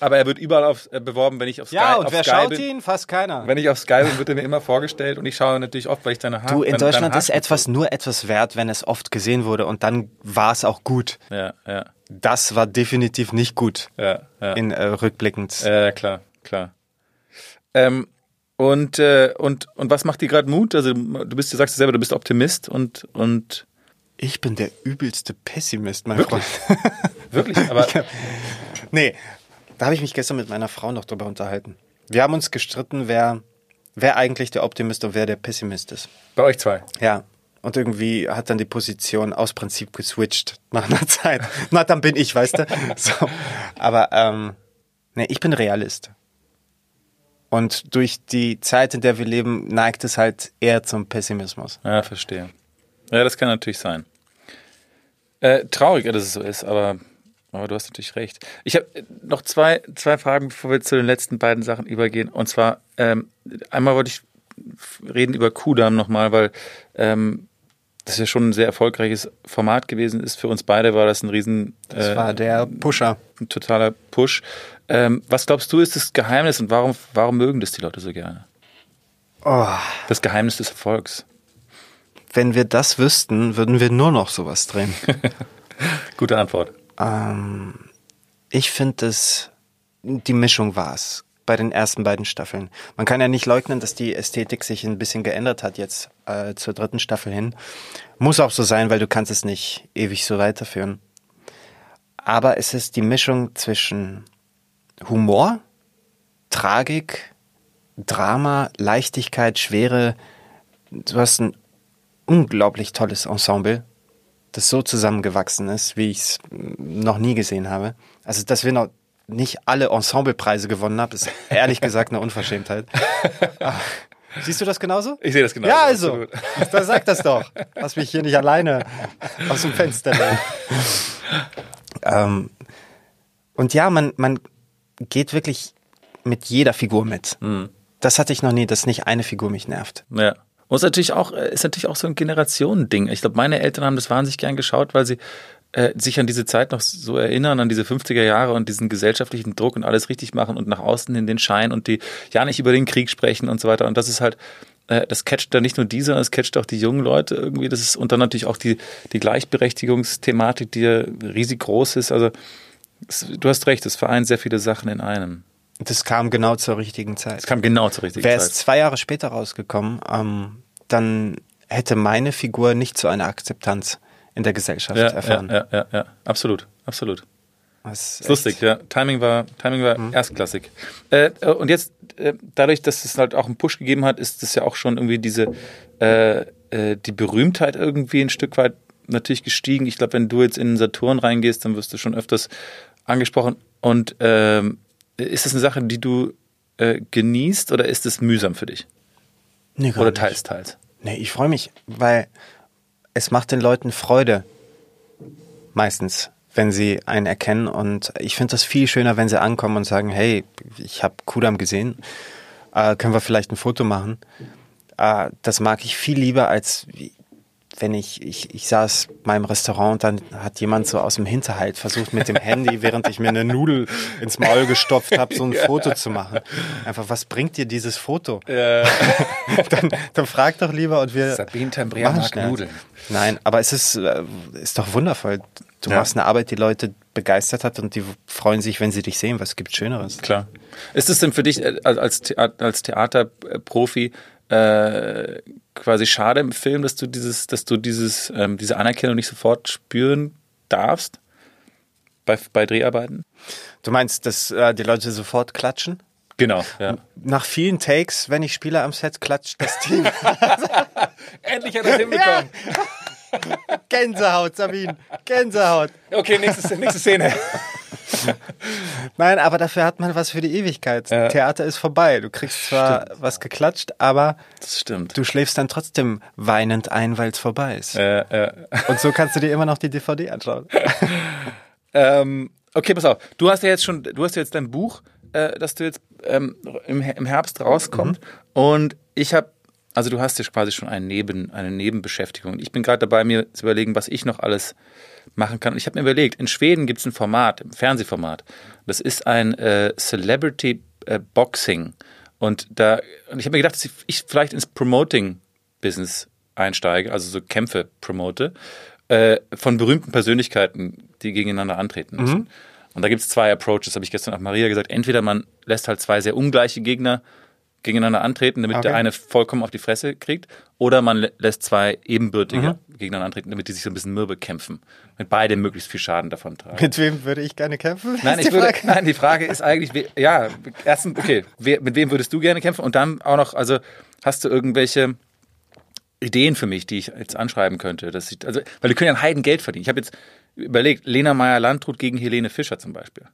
Speaker 1: aber er wird überall auf, äh, beworben, wenn ich auf
Speaker 2: Sky Ja, und
Speaker 1: auf
Speaker 2: wer
Speaker 1: Sky
Speaker 2: schaut
Speaker 1: bin.
Speaker 2: ihn? Fast keiner.
Speaker 1: Wenn ich auf Sky bin, wird er mir immer vorgestellt und ich schaue natürlich oft, weil ich deine Haare
Speaker 2: Du, in Deutschland ist etwas nur etwas wert, wenn es oft gesehen wurde und dann war es auch gut.
Speaker 1: Ja, ja.
Speaker 2: Das war definitiv nicht gut.
Speaker 1: Ja, ja.
Speaker 2: In äh, rückblickend.
Speaker 1: Ja, klar, klar. Ähm, und, äh, und, und was macht dir gerade Mut? Also du bist, du sagst selber, du bist Optimist und, und
Speaker 2: ich bin der übelste Pessimist, mein
Speaker 1: Wirklich?
Speaker 2: Freund.
Speaker 1: Wirklich? Aber.
Speaker 2: nee, da habe ich mich gestern mit meiner Frau noch drüber unterhalten. Wir haben uns gestritten, wer, wer eigentlich der Optimist und wer der Pessimist ist.
Speaker 1: Bei euch zwei?
Speaker 2: Ja. Und irgendwie hat dann die Position aus Prinzip geswitcht nach einer Zeit. Na, dann bin ich, weißt du? So. Aber ähm, nee, ich bin Realist. Und durch die Zeit, in der wir leben, neigt es halt eher zum Pessimismus.
Speaker 1: Ja, verstehe. Ja, das kann natürlich sein. Äh, traurig, dass es so ist, aber aber du hast natürlich recht. Ich habe äh, noch zwei, zwei Fragen, bevor wir zu den letzten beiden Sachen übergehen. Und zwar, ähm, einmal wollte ich reden über Kudam nochmal, weil ähm, das ja schon ein sehr erfolgreiches Format gewesen ist. Für uns beide war das ein riesen...
Speaker 2: Äh, das war der Pusher.
Speaker 1: Ein totaler Push. Ähm, was glaubst du, ist das Geheimnis und warum, warum mögen das die Leute so gerne?
Speaker 2: Oh.
Speaker 1: Das Geheimnis des Erfolgs.
Speaker 2: Wenn wir das wüssten, würden wir nur noch sowas drehen.
Speaker 1: Gute Antwort.
Speaker 2: Ähm, ich finde es, die Mischung war es bei den ersten beiden Staffeln. Man kann ja nicht leugnen, dass die Ästhetik sich ein bisschen geändert hat jetzt äh, zur dritten Staffel hin. Muss auch so sein, weil du kannst es nicht ewig so weiterführen. Aber es ist die Mischung zwischen Humor, Tragik, Drama, Leichtigkeit, Schwere. Du hast ein unglaublich tolles Ensemble das so zusammengewachsen ist, wie ich es noch nie gesehen habe. Also, dass wir noch nicht alle Ensemblepreise gewonnen haben, ist ehrlich gesagt eine Unverschämtheit. Siehst du das genauso?
Speaker 1: Ich sehe das genauso.
Speaker 2: Ja, also. Da sag das doch. Lass mich hier nicht alleine aus dem Fenster lehnen. ähm, und ja, man, man geht wirklich mit jeder Figur mit. Mhm. Das hatte ich noch nie, dass nicht eine Figur mich nervt.
Speaker 1: Ja. Ist natürlich auch, äh, ist natürlich auch so ein Generationending. Ich glaube, meine Eltern haben das wahnsinnig gern geschaut, weil sie äh, sich an diese Zeit noch so erinnern, an diese 50er Jahre und diesen gesellschaftlichen Druck und alles richtig machen und nach außen in den Schein und die ja nicht über den Krieg sprechen und so weiter. Und das ist halt, äh, das catcht da nicht nur diese, sondern es catcht auch die jungen Leute irgendwie. Das ist, und dann natürlich auch die, die Gleichberechtigungsthematik, die ja riesig groß ist. Also es, du hast recht, es vereint sehr viele Sachen in einem.
Speaker 2: Das kam genau zur richtigen Zeit.
Speaker 1: Es kam genau zur richtigen
Speaker 2: Wäre
Speaker 1: Zeit.
Speaker 2: Wäre es zwei Jahre später rausgekommen, ähm, dann hätte meine Figur nicht so eine Akzeptanz in der Gesellschaft
Speaker 1: ja,
Speaker 2: erfahren.
Speaker 1: Ja, ja, ja, ja, absolut, absolut. Das ist lustig, ja. Timing war, Timing war mhm. erstklassig. Äh, und jetzt, äh, dadurch, dass es halt auch einen Push gegeben hat, ist es ja auch schon irgendwie diese, äh, äh, die Berühmtheit irgendwie ein Stück weit natürlich gestiegen. Ich glaube, wenn du jetzt in Saturn reingehst, dann wirst du schon öfters angesprochen. Und ähm, ist das eine Sache, die du äh, genießt oder ist es mühsam für dich?
Speaker 2: Nee,
Speaker 1: oder teils, teils?
Speaker 2: Nee, ich freue mich, weil es macht den Leuten Freude. Meistens, wenn sie einen erkennen. Und ich finde das viel schöner, wenn sie ankommen und sagen, hey, ich habe Kudam gesehen, äh, können wir vielleicht ein Foto machen? Äh, das mag ich viel lieber als wenn ich, ich, ich saß meinem Restaurant, dann hat jemand so aus dem Hinterhalt versucht mit dem Handy, während ich mir eine Nudel ins Maul gestopft habe, so ein Foto zu machen. Einfach, was bringt dir dieses Foto?
Speaker 1: Ja.
Speaker 2: dann, dann frag doch lieber und wir.
Speaker 1: Sabine Tambrea mag
Speaker 2: schnell.
Speaker 1: Nudeln.
Speaker 2: Nein, aber es ist, äh, ist doch wundervoll. Du
Speaker 1: Ja.
Speaker 2: machst eine Arbeit, die Leute begeistert hat und die freuen sich, wenn sie dich sehen. Was gibt Schöneres?
Speaker 1: Klar. Ist es denn für dich äh, als, als Theaterprofi äh, quasi schade im Film, dass du dieses, dass du dieses, ähm, diese Anerkennung nicht sofort spüren darfst bei, bei Dreharbeiten?
Speaker 2: Du meinst, dass äh, die Leute sofort klatschen?
Speaker 1: Genau. Ja.
Speaker 2: Nach vielen Takes, wenn ich spiele am Set, klatscht das Team.
Speaker 1: Endlich hat er es hinbekommen.
Speaker 2: Gänsehaut, Sabine. Gänsehaut.
Speaker 1: Okay, nächste, nächste Szene.
Speaker 2: Nein, aber dafür hat man was für die Ewigkeit.
Speaker 1: Ja.
Speaker 2: Theater ist vorbei. Du kriegst zwar was geklatscht, aber
Speaker 1: Das stimmt.
Speaker 2: du schläfst dann trotzdem weinend ein, weil es vorbei ist.
Speaker 1: Äh, äh,
Speaker 2: Und so kannst du dir immer noch die DVD anschauen.
Speaker 1: Ähm, okay, pass auf. Du hast ja jetzt schon, du hast ja jetzt dein Buch, äh, das du jetzt ähm, im, im Herbst rauskommt. Und ich habe, also du hast ja quasi schon einen Neben, eine Nebenbeschäftigung. Ich bin gerade dabei, mir zu überlegen, was ich noch alles machen kann. Und ich habe mir überlegt, in Schweden gibt es ein Format, ein Fernsehformat. Das ist ein äh, Celebrity äh, Boxing. Und da, und ich habe mir gedacht, dass ich, ich vielleicht ins Promoting-Business einsteige, also so Kämpfe promote, äh, von berühmten Persönlichkeiten, die gegeneinander antreten müssen. Und da gibt es zwei Approaches, habe ich gestern auch Maria gesagt. Entweder man lässt halt zwei sehr ungleiche Gegner gegeneinander antreten, damit der
Speaker 2: Okay.
Speaker 1: eine vollkommen auf die Fresse kriegt, oder man lä- lässt zwei ebenbürtige gegeneinander antreten, damit die sich so ein bisschen mürbe kämpfen. Mit beide möglichst viel Schaden davon tragen.
Speaker 2: Mit wem würde ich gerne kämpfen?
Speaker 1: Nein, ich
Speaker 2: die
Speaker 1: würde,
Speaker 2: Frage.
Speaker 1: nein, die Frage ist eigentlich, ja, erstens, okay, wer, mit wem würdest du gerne kämpfen? Und dann auch noch, also hast du irgendwelche Ideen für mich, die ich jetzt anschreiben könnte? Dass ich, also, weil die können ja ein Heidengeld verdienen. Ich habe jetzt überlegt, Lena Meyer-Landrut gegen Helene Fischer zum Beispiel.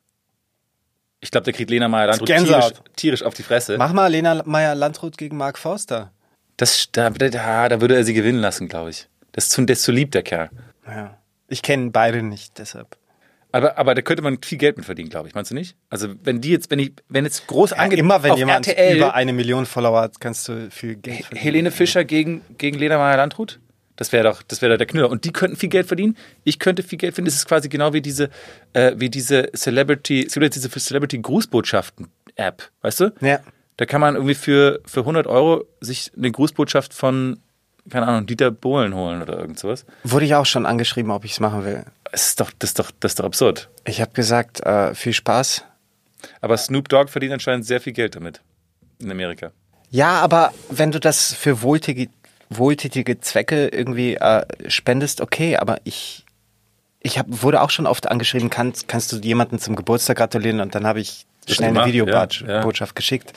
Speaker 1: Ich glaube, der kriegt Lena Meyer-Landrut tierisch, tierisch auf die Fresse.
Speaker 2: Mach mal Lena Meyer-Landrut gegen Mark Forster.
Speaker 1: Das, da, da, da würde er sie gewinnen lassen, glaube ich. Das ist zu, der ist zu lieb, der Kerl.
Speaker 2: Ja. Ich kenne beide nicht, deshalb.
Speaker 1: Aber, aber da könnte man viel Geld mit verdienen, glaube ich. Meinst du nicht? Also, wenn die jetzt, wenn ich, wenn jetzt groß
Speaker 2: Ja,
Speaker 1: angeht,
Speaker 2: immer wenn jemand
Speaker 1: RTL,
Speaker 2: über eine Million Follower hat, kannst du viel Geld verdienen.
Speaker 1: Helene Fischer gegen, gegen Lena Meyer-Landrut? Das wäre doch, das wäre der Knüller. Und die könnten viel Geld verdienen. Ich könnte viel Geld verdienen. Das ist quasi genau wie diese, äh, wie diese Celebrity, es gibt jetzt diese Celebrity Grußbotschaften-App, weißt du?
Speaker 2: Ja.
Speaker 1: Da kann man irgendwie für, für 100 Euro sich eine Grußbotschaft von, keine Ahnung, Dieter Bohlen holen oder irgend sowas.
Speaker 2: Wurde ich auch schon angeschrieben, ob ich es machen will.
Speaker 1: Das ist doch, das ist doch, das ist doch absurd.
Speaker 2: Ich habe gesagt, äh, viel Spaß.
Speaker 1: Aber Snoop Dogg verdient anscheinend sehr viel Geld damit. In Amerika.
Speaker 2: Ja, aber wenn du das für wohltätige, wohltätige Zwecke irgendwie äh, spendest, okay, aber ich, ich hab, wurde auch schon oft angeschrieben, kannst, kannst du jemanden zum Geburtstag gratulieren und dann habe ich schnell eine Videobotschaft
Speaker 1: ja, ja.
Speaker 2: geschickt.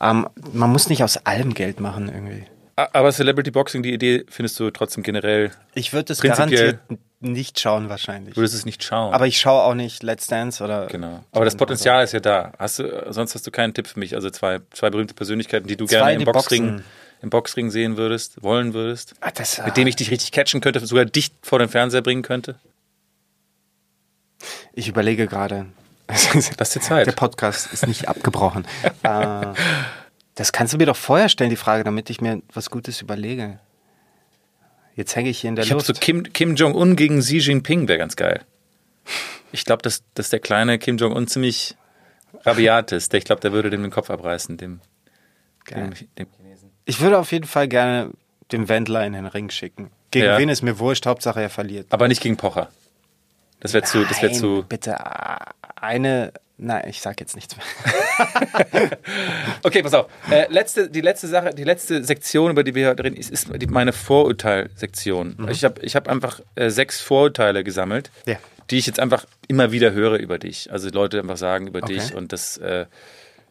Speaker 2: Ähm, man muss nicht aus allem Geld machen irgendwie.
Speaker 1: Aber Celebrity Boxing, die Idee findest du trotzdem generell,
Speaker 2: Ich würde es garantiert nicht schauen wahrscheinlich.
Speaker 1: würdest es nicht schauen.
Speaker 2: Aber ich schaue auch nicht Let's Dance oder.
Speaker 1: Genau. Aber das Potenzial ist ja da. Hast du, sonst hast du keinen Tipp für mich. Also zwei, zwei berühmte Persönlichkeiten, die du
Speaker 2: Zwei,
Speaker 1: gerne im Boxring,
Speaker 2: boxen.
Speaker 1: Im Boxring sehen würdest, wollen würdest.
Speaker 2: Ah, das,
Speaker 1: Mit dem ich dich richtig catchen könnte, sogar dich vor den Fernseher bringen könnte.
Speaker 2: Ich überlege gerade.
Speaker 1: Das ist die Zeit.
Speaker 2: Der Podcast ist nicht abgebrochen. äh, das kannst du mir doch vorher stellen, die Frage, damit ich mir was Gutes überlege. Jetzt hänge ich hier in der
Speaker 1: Ich habe
Speaker 2: Luft.
Speaker 1: so Kim, Kim Jong-un gegen Xi Jinping, wäre ganz geil. Ich glaube, dass, dass der kleine Kim Jong-un ziemlich rabiat ist. Ich glaube, der würde dem den Kopf abreißen, dem, dem, dem.
Speaker 2: Ich würde auf jeden Fall gerne den Wendler in den Ring schicken. Gegen
Speaker 1: Ja.
Speaker 2: wen ist mir wurscht, Hauptsache er verliert.
Speaker 1: Aber nicht gegen Pocher. Das wäre zu, das wäre zu.
Speaker 2: Bitte äh, eine. Nein, ich sag jetzt nichts mehr.
Speaker 1: Okay, pass auf. Äh, letzte, die letzte Sache, die letzte Sektion, über die wir heute reden, ist, ist die, meine Vorurteilsektion. Ich habe ich hab einfach äh, sechs Vorurteile gesammelt,
Speaker 2: Ja.
Speaker 1: die ich jetzt einfach immer wieder höre über dich. Also Leute einfach sagen über
Speaker 2: Okay.
Speaker 1: dich und das äh,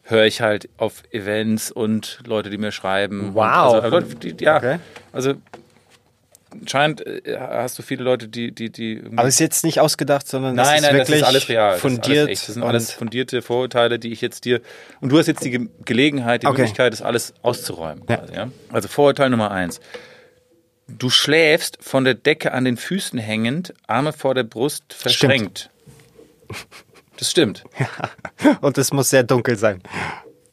Speaker 1: höre ich halt auf Events und Leute, die mir schreiben.
Speaker 2: Wow.
Speaker 1: Also, die, ja,
Speaker 2: Okay.
Speaker 1: also anscheinend äh, hast du viele Leute, die, die, die
Speaker 2: Aber es ist jetzt nicht ausgedacht, sondern das
Speaker 1: Nein,
Speaker 2: ist
Speaker 1: nein, das
Speaker 2: wirklich
Speaker 1: ist alles real. Das
Speaker 2: fundiert.
Speaker 1: echt. das sind alles
Speaker 2: und-
Speaker 1: fundierte Vorurteile, die ich jetzt dir. Und du hast jetzt die Ge Gelegenheit, die
Speaker 2: Okay.
Speaker 1: Möglichkeit, das alles auszuräumen.
Speaker 2: Ja.
Speaker 1: Quasi, ja? Also Vorurteil Nummer eins. Du schläfst von der Decke an den Füßen hängend, Arme vor der Brust verschränkt. Das stimmt.
Speaker 2: und es muss sehr dunkel sein.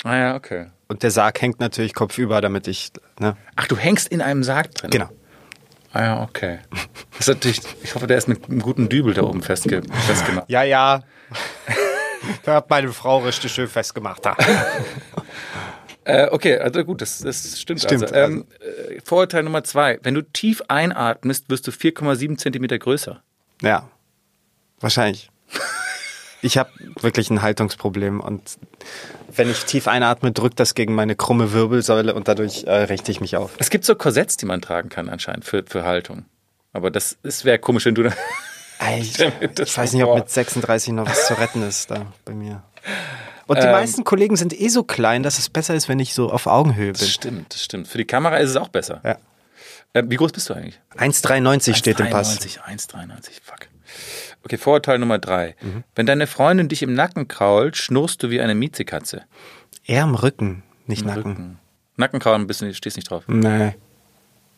Speaker 1: Ah ja, okay.
Speaker 2: Und der Sarg hängt natürlich kopfüber, damit ich, ne?
Speaker 1: Ach, du hängst in einem Sarg drin?
Speaker 2: Genau.
Speaker 1: Ah ja, okay. Das ist natürlich, ich hoffe, der ist mit einem guten Dübel da oben festge festgemacht.
Speaker 2: Ja, ja. da hat meine Frau richtig schön festgemacht.
Speaker 1: Äh, okay, also gut, das, das stimmt.
Speaker 2: Stimmt,
Speaker 1: also, ähm, äh, Vorurteil Nummer zwei. Wenn du tief einatmest, wirst du 4,7 Zentimeter größer.
Speaker 2: Ja, wahrscheinlich. Ich habe wirklich ein Haltungsproblem und wenn ich tief einatme, drückt das gegen meine krumme Wirbelsäule und dadurch äh, richte ich mich auf.
Speaker 1: Es gibt so Korsetts, die man tragen kann anscheinend für, für Haltung. Aber das, das wäre komisch, wenn du da...
Speaker 2: Ich,
Speaker 1: das
Speaker 2: ich weiß nicht, ob mit 36 noch was zu retten ist da bei mir. Und die
Speaker 1: Ähm,
Speaker 2: meisten Kollegen sind eh so klein, dass es besser ist, wenn ich so auf Augenhöhe
Speaker 1: Das
Speaker 2: bin.
Speaker 1: stimmt, das stimmt. Für die Kamera ist es auch besser.
Speaker 2: Ja.
Speaker 1: Äh, wie groß bist du eigentlich?
Speaker 2: 1,93 steht im Pass.
Speaker 1: 1,93, 1,93, fuck. Okay, Vorurteil Nummer drei.
Speaker 2: Mhm.
Speaker 1: Wenn deine Freundin dich im Nacken krault, schnurrst du wie eine Miezekatze.
Speaker 2: Eher im Rücken, nicht Nacken.
Speaker 1: Rücken. Nackenkraulen ein bisschen, stehst nicht drauf.
Speaker 2: Nee.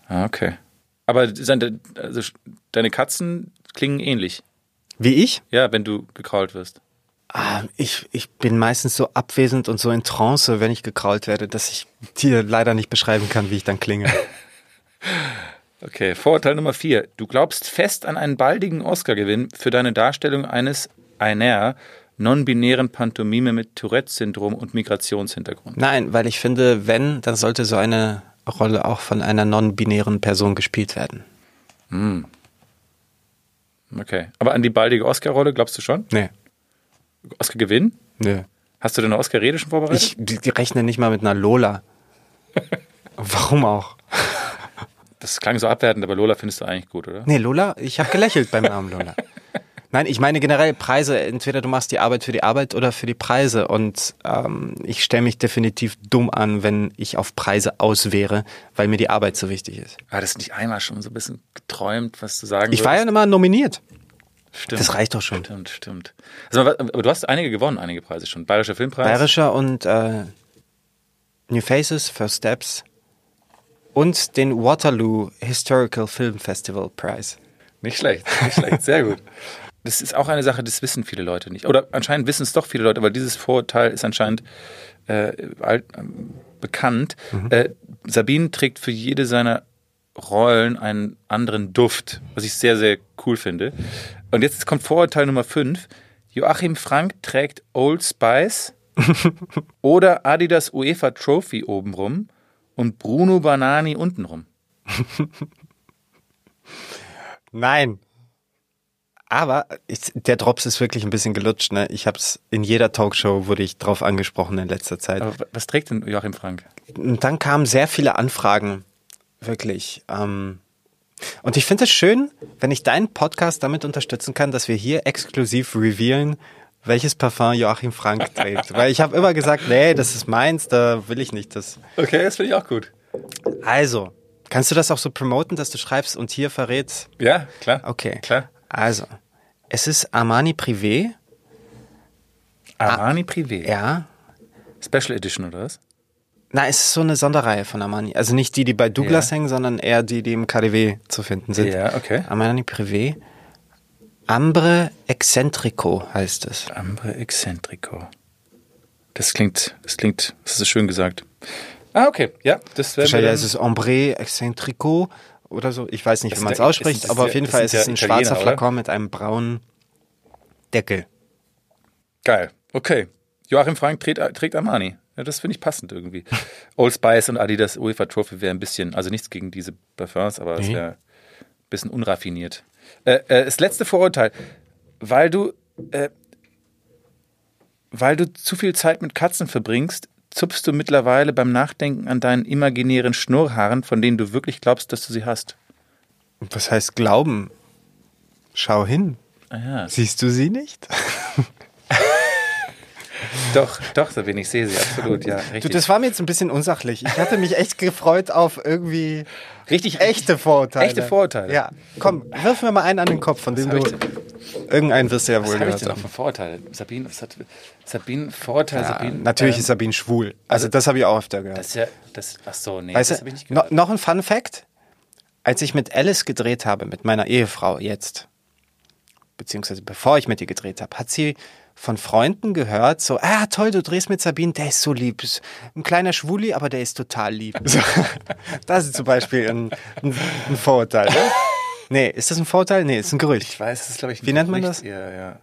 Speaker 1: Ah, okay. Aber seine, also deine Katzen klingen ähnlich.
Speaker 2: Wie ich?
Speaker 1: Ja, wenn du gekrault wirst.
Speaker 2: Ah, ich, ich bin meistens so abwesend und so in Trance, wenn ich gekrault werde, dass ich dir leider nicht beschreiben kann, wie ich dann klinge.
Speaker 1: Okay, Vorurteil Nummer vier. Du glaubst fest an einen baldigen Oscar-Gewinn für deine Darstellung eines einer non-binären Pantomime mit Tourette-Syndrom und Migrationshintergrund.
Speaker 2: Nein, weil ich finde, wenn, dann sollte so eine Rolle auch von einer non-binären Person gespielt werden.
Speaker 1: Okay. Aber an die baldige Oscar-Rolle glaubst du schon?
Speaker 2: Nee.
Speaker 1: Oscar-Gewinn?
Speaker 2: Nö.
Speaker 1: Hast du denn eine Oscar-Rede schon vorbereitet?
Speaker 2: Ich die, die rechne nicht mal mit einer Lola. Warum auch?
Speaker 1: Das klang so abwertend, aber Lola findest du eigentlich gut, oder?
Speaker 2: Nee, Lola, ich habe gelächelt beim Namen Lola. Nein, ich meine generell Preise. Entweder du machst die Arbeit für die Arbeit oder für die Preise. Und ähm, ich stelle mich definitiv dumm an, wenn ich auf Preise aus wäre, weil mir die Arbeit so wichtig ist.
Speaker 1: War das nicht einmal schon so ein bisschen geträumt, was du sagen
Speaker 2: Ich war ja
Speaker 1: würdest?
Speaker 2: immer nominiert.
Speaker 1: Stimmt.
Speaker 2: Das reicht doch schon.
Speaker 1: Stimmt, stimmt. Also, aber du hast einige gewonnen, einige Preise schon. Bayerischer Filmpreis.
Speaker 2: Bayerischer und äh, New Faces, First Steps und den Waterloo Historical Film Festival Prize.
Speaker 1: Nicht schlecht, nicht schlecht, sehr gut. Das ist auch eine Sache, das wissen viele Leute nicht. Oder anscheinend wissen es doch viele Leute, weil dieses Vorurteil ist anscheinend äh, alt, ähm, bekannt. Äh, Sabine trägt für jede seiner Rollen einen anderen Duft, was ich sehr, sehr cool finde. Und jetzt kommt Vorurteil Nummer 5. Joachim Frank trägt Old Spice oder Adidas UEFA Trophy obenrum und Bruno Banani untenrum.
Speaker 2: Nein. Aber ich, der Drops ist wirklich ein bisschen gelutscht. Ne? Ich habe es in jeder Talkshow wurde ich drauf angesprochen in letzter Zeit.
Speaker 1: Aber was trägt denn Joachim Frank?
Speaker 2: Und dann kamen sehr viele Anfragen, wirklich. Ähm, und ich finde es schön, wenn ich deinen Podcast damit unterstützen kann, dass wir hier exklusiv revealen, welches Parfum Joachim Frank trägt. Weil ich habe immer gesagt, nee, das ist meins, da will ich nicht das.
Speaker 1: Okay, das finde ich auch gut.
Speaker 2: Also, kannst du das auch so promoten, dass du schreibst und hier verrätst?
Speaker 1: Ja, klar.
Speaker 2: Okay.
Speaker 1: Klar.
Speaker 2: Also, es ist Armani Privé,
Speaker 1: Armani Privé.
Speaker 2: ja.
Speaker 1: Special Edition oder was?
Speaker 2: Na, es ist so eine Sonderreihe von Armani. Also nicht die, die bei Douglas
Speaker 1: Ja.
Speaker 2: hängen, sondern eher die, die im KDW zu finden sind.
Speaker 1: Ja, okay.
Speaker 2: Armani Privé. Ambre Excentrico heißt es.
Speaker 1: Ambre Excentrico. Das klingt, das klingt, das ist schön gesagt. Ah, okay. Ja, das wäre.
Speaker 2: Wahrscheinlich heißt es Ambre Excentrico oder so. Ich weiß nicht,
Speaker 1: Das
Speaker 2: wie man es
Speaker 1: ist
Speaker 2: ausspricht,
Speaker 1: ist-
Speaker 2: aber
Speaker 1: ist
Speaker 2: auf jeden Fall ist es ein schwarzer
Speaker 1: oder?
Speaker 2: Flakon mit einem braunen Deckel.
Speaker 1: Geil. Okay. Joachim Frank trägt, trägt Armani. Ja, das finde ich passend irgendwie. Old Spice und Adidas UEFA Trophy wäre ein bisschen, also nichts gegen diese Parfums, aber es
Speaker 2: Nee.
Speaker 1: wäre ein bisschen unraffiniert. Äh, äh, das letzte Vorurteil, weil du, äh, weil du zu viel Zeit mit Katzen verbringst, zupfst du mittlerweile beim Nachdenken an deinen imaginären Schnurrhaaren, von denen du wirklich glaubst, dass du sie hast.
Speaker 2: Was heißt glauben? Schau hin.
Speaker 1: Ah ja.
Speaker 2: Siehst du sie nicht?
Speaker 1: Doch, doch, Sabine, ich sehe sie, absolut, ja. Richtig.
Speaker 2: Du, das war mir jetzt ein bisschen unsachlich. Ich hatte mich echt gefreut auf irgendwie
Speaker 1: richtig
Speaker 2: echte Vorurteile.
Speaker 1: Echte Vorurteile.
Speaker 2: Ja. Komm, wirf mir mal einen an den Kopf, von dem du.
Speaker 1: ich
Speaker 2: Irgendeinen wirst du ja
Speaker 1: Was
Speaker 2: wohl
Speaker 1: ich
Speaker 2: gehört
Speaker 1: denn noch
Speaker 2: haben.
Speaker 1: für Vorurteile? Sabine, was hat Sabine Vorurteil,
Speaker 2: Ja,
Speaker 1: Sabine?
Speaker 2: natürlich
Speaker 1: ähm,
Speaker 2: ist Sabine schwul. Also das habe ich auch öfter gehört.
Speaker 1: das ja das ach so, nee,
Speaker 2: Weißt
Speaker 1: das habe ich nicht
Speaker 2: no,
Speaker 1: gehört.
Speaker 2: noch ein Fun Fact. Als ich mit Alice gedreht habe, mit meiner Ehefrau jetzt, beziehungsweise bevor ich mit ihr gedreht habe, hat sie von Freunden gehört, so, ah toll, du drehst mit Sabine, der ist so lieb. Ein kleiner Schwuli, aber der ist total lieb. So, das ist zum Beispiel ein, ein, ein Vorurteil. Ne? Nee, ist das ein Vorurteil? Nee, ist ein Gerücht.
Speaker 1: Ich weiß, das ist, glaube ich, ein
Speaker 2: Wie nennt man
Speaker 1: Gerücht.
Speaker 2: das?
Speaker 1: Ja, ja.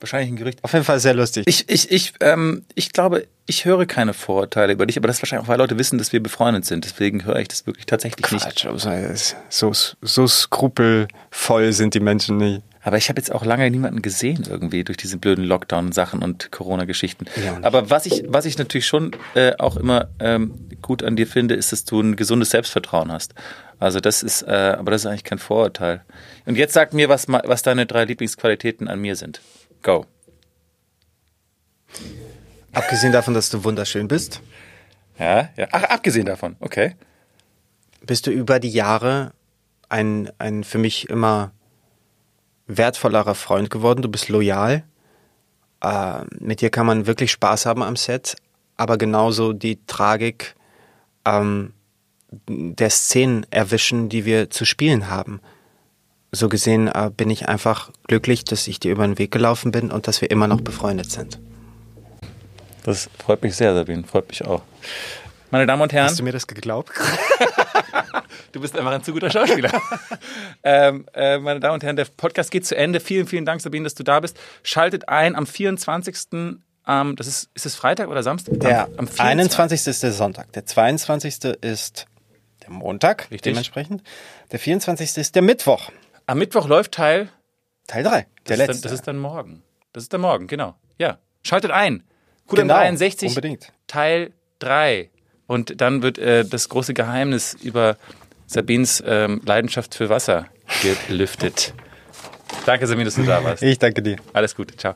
Speaker 1: Wahrscheinlich ein Gerücht.
Speaker 2: Auf jeden Fall sehr lustig.
Speaker 1: Ich, ich, ich, ähm, ich glaube, ich höre keine Vorurteile über dich, aber das ist wahrscheinlich auch, weil Leute wissen, dass wir befreundet sind. Deswegen höre ich das wirklich tatsächlich nicht.
Speaker 2: Quatsch, also, so, so skrupelvoll sind die Menschen nicht.
Speaker 1: Aber ich habe jetzt auch lange niemanden gesehen irgendwie durch diese blöden Lockdown-Sachen und Corona-Geschichten.
Speaker 2: Ja,
Speaker 1: Aber was ich, was ich natürlich schon äh, auch immer ähm, gut an dir finde, ist, dass du ein gesundes Selbstvertrauen hast. Also das ist, äh, aber das ist eigentlich kein Vorurteil. Und jetzt sag mir, was, was deine drei Lieblingsqualitäten an mir sind. Go.
Speaker 2: Abgesehen davon, dass du wunderschön bist,
Speaker 1: Ja, ja. Ach, abgesehen davon. Okay.
Speaker 2: bist du über die Jahre ein, ein für mich immer wertvollerer Freund geworden. Du bist loyal. Äh, mit dir kann man wirklich Spaß haben am Set, aber genauso die Tragik ähm, der Szenen erwischen, die wir zu spielen haben. So gesehen äh, bin ich einfach glücklich, dass ich dir über den Weg gelaufen bin und dass wir immer noch befreundet sind.
Speaker 1: Das freut mich sehr, Sabine. Freut mich auch. Meine Damen und Herren.
Speaker 2: Hast du mir das geglaubt?
Speaker 1: Du bist einfach ein zu guter Schauspieler. ähm, äh, meine Damen und Herren, der Podcast geht zu Ende. Vielen, vielen Dank, Sabine, dass du da bist. Schaltet ein am 24. Ähm, das ist, ist es Freitag oder Samstag?
Speaker 2: Der
Speaker 1: am, am
Speaker 2: 21. ist der Sonntag, der 22. ist der Montag,
Speaker 1: Richtig.
Speaker 2: dementsprechend. Der 24. ist der Mittwoch,
Speaker 1: Am Mittwoch läuft Teil.
Speaker 2: Teil 3, der
Speaker 1: Das, ist dann,
Speaker 2: letzte.
Speaker 1: das ist dann morgen. Das ist dann morgen, genau. Ja. Schaltet ein. Kudam
Speaker 2: Genau,
Speaker 1: 63,
Speaker 2: unbedingt.
Speaker 1: Teil 3. Und dann wird äh, das große Geheimnis über Sabines ähm, Leidenschaft für Wasser gelüftet. Danke, Sabine, dass du da warst.
Speaker 2: ich danke dir.
Speaker 1: Alles Gute. Ciao.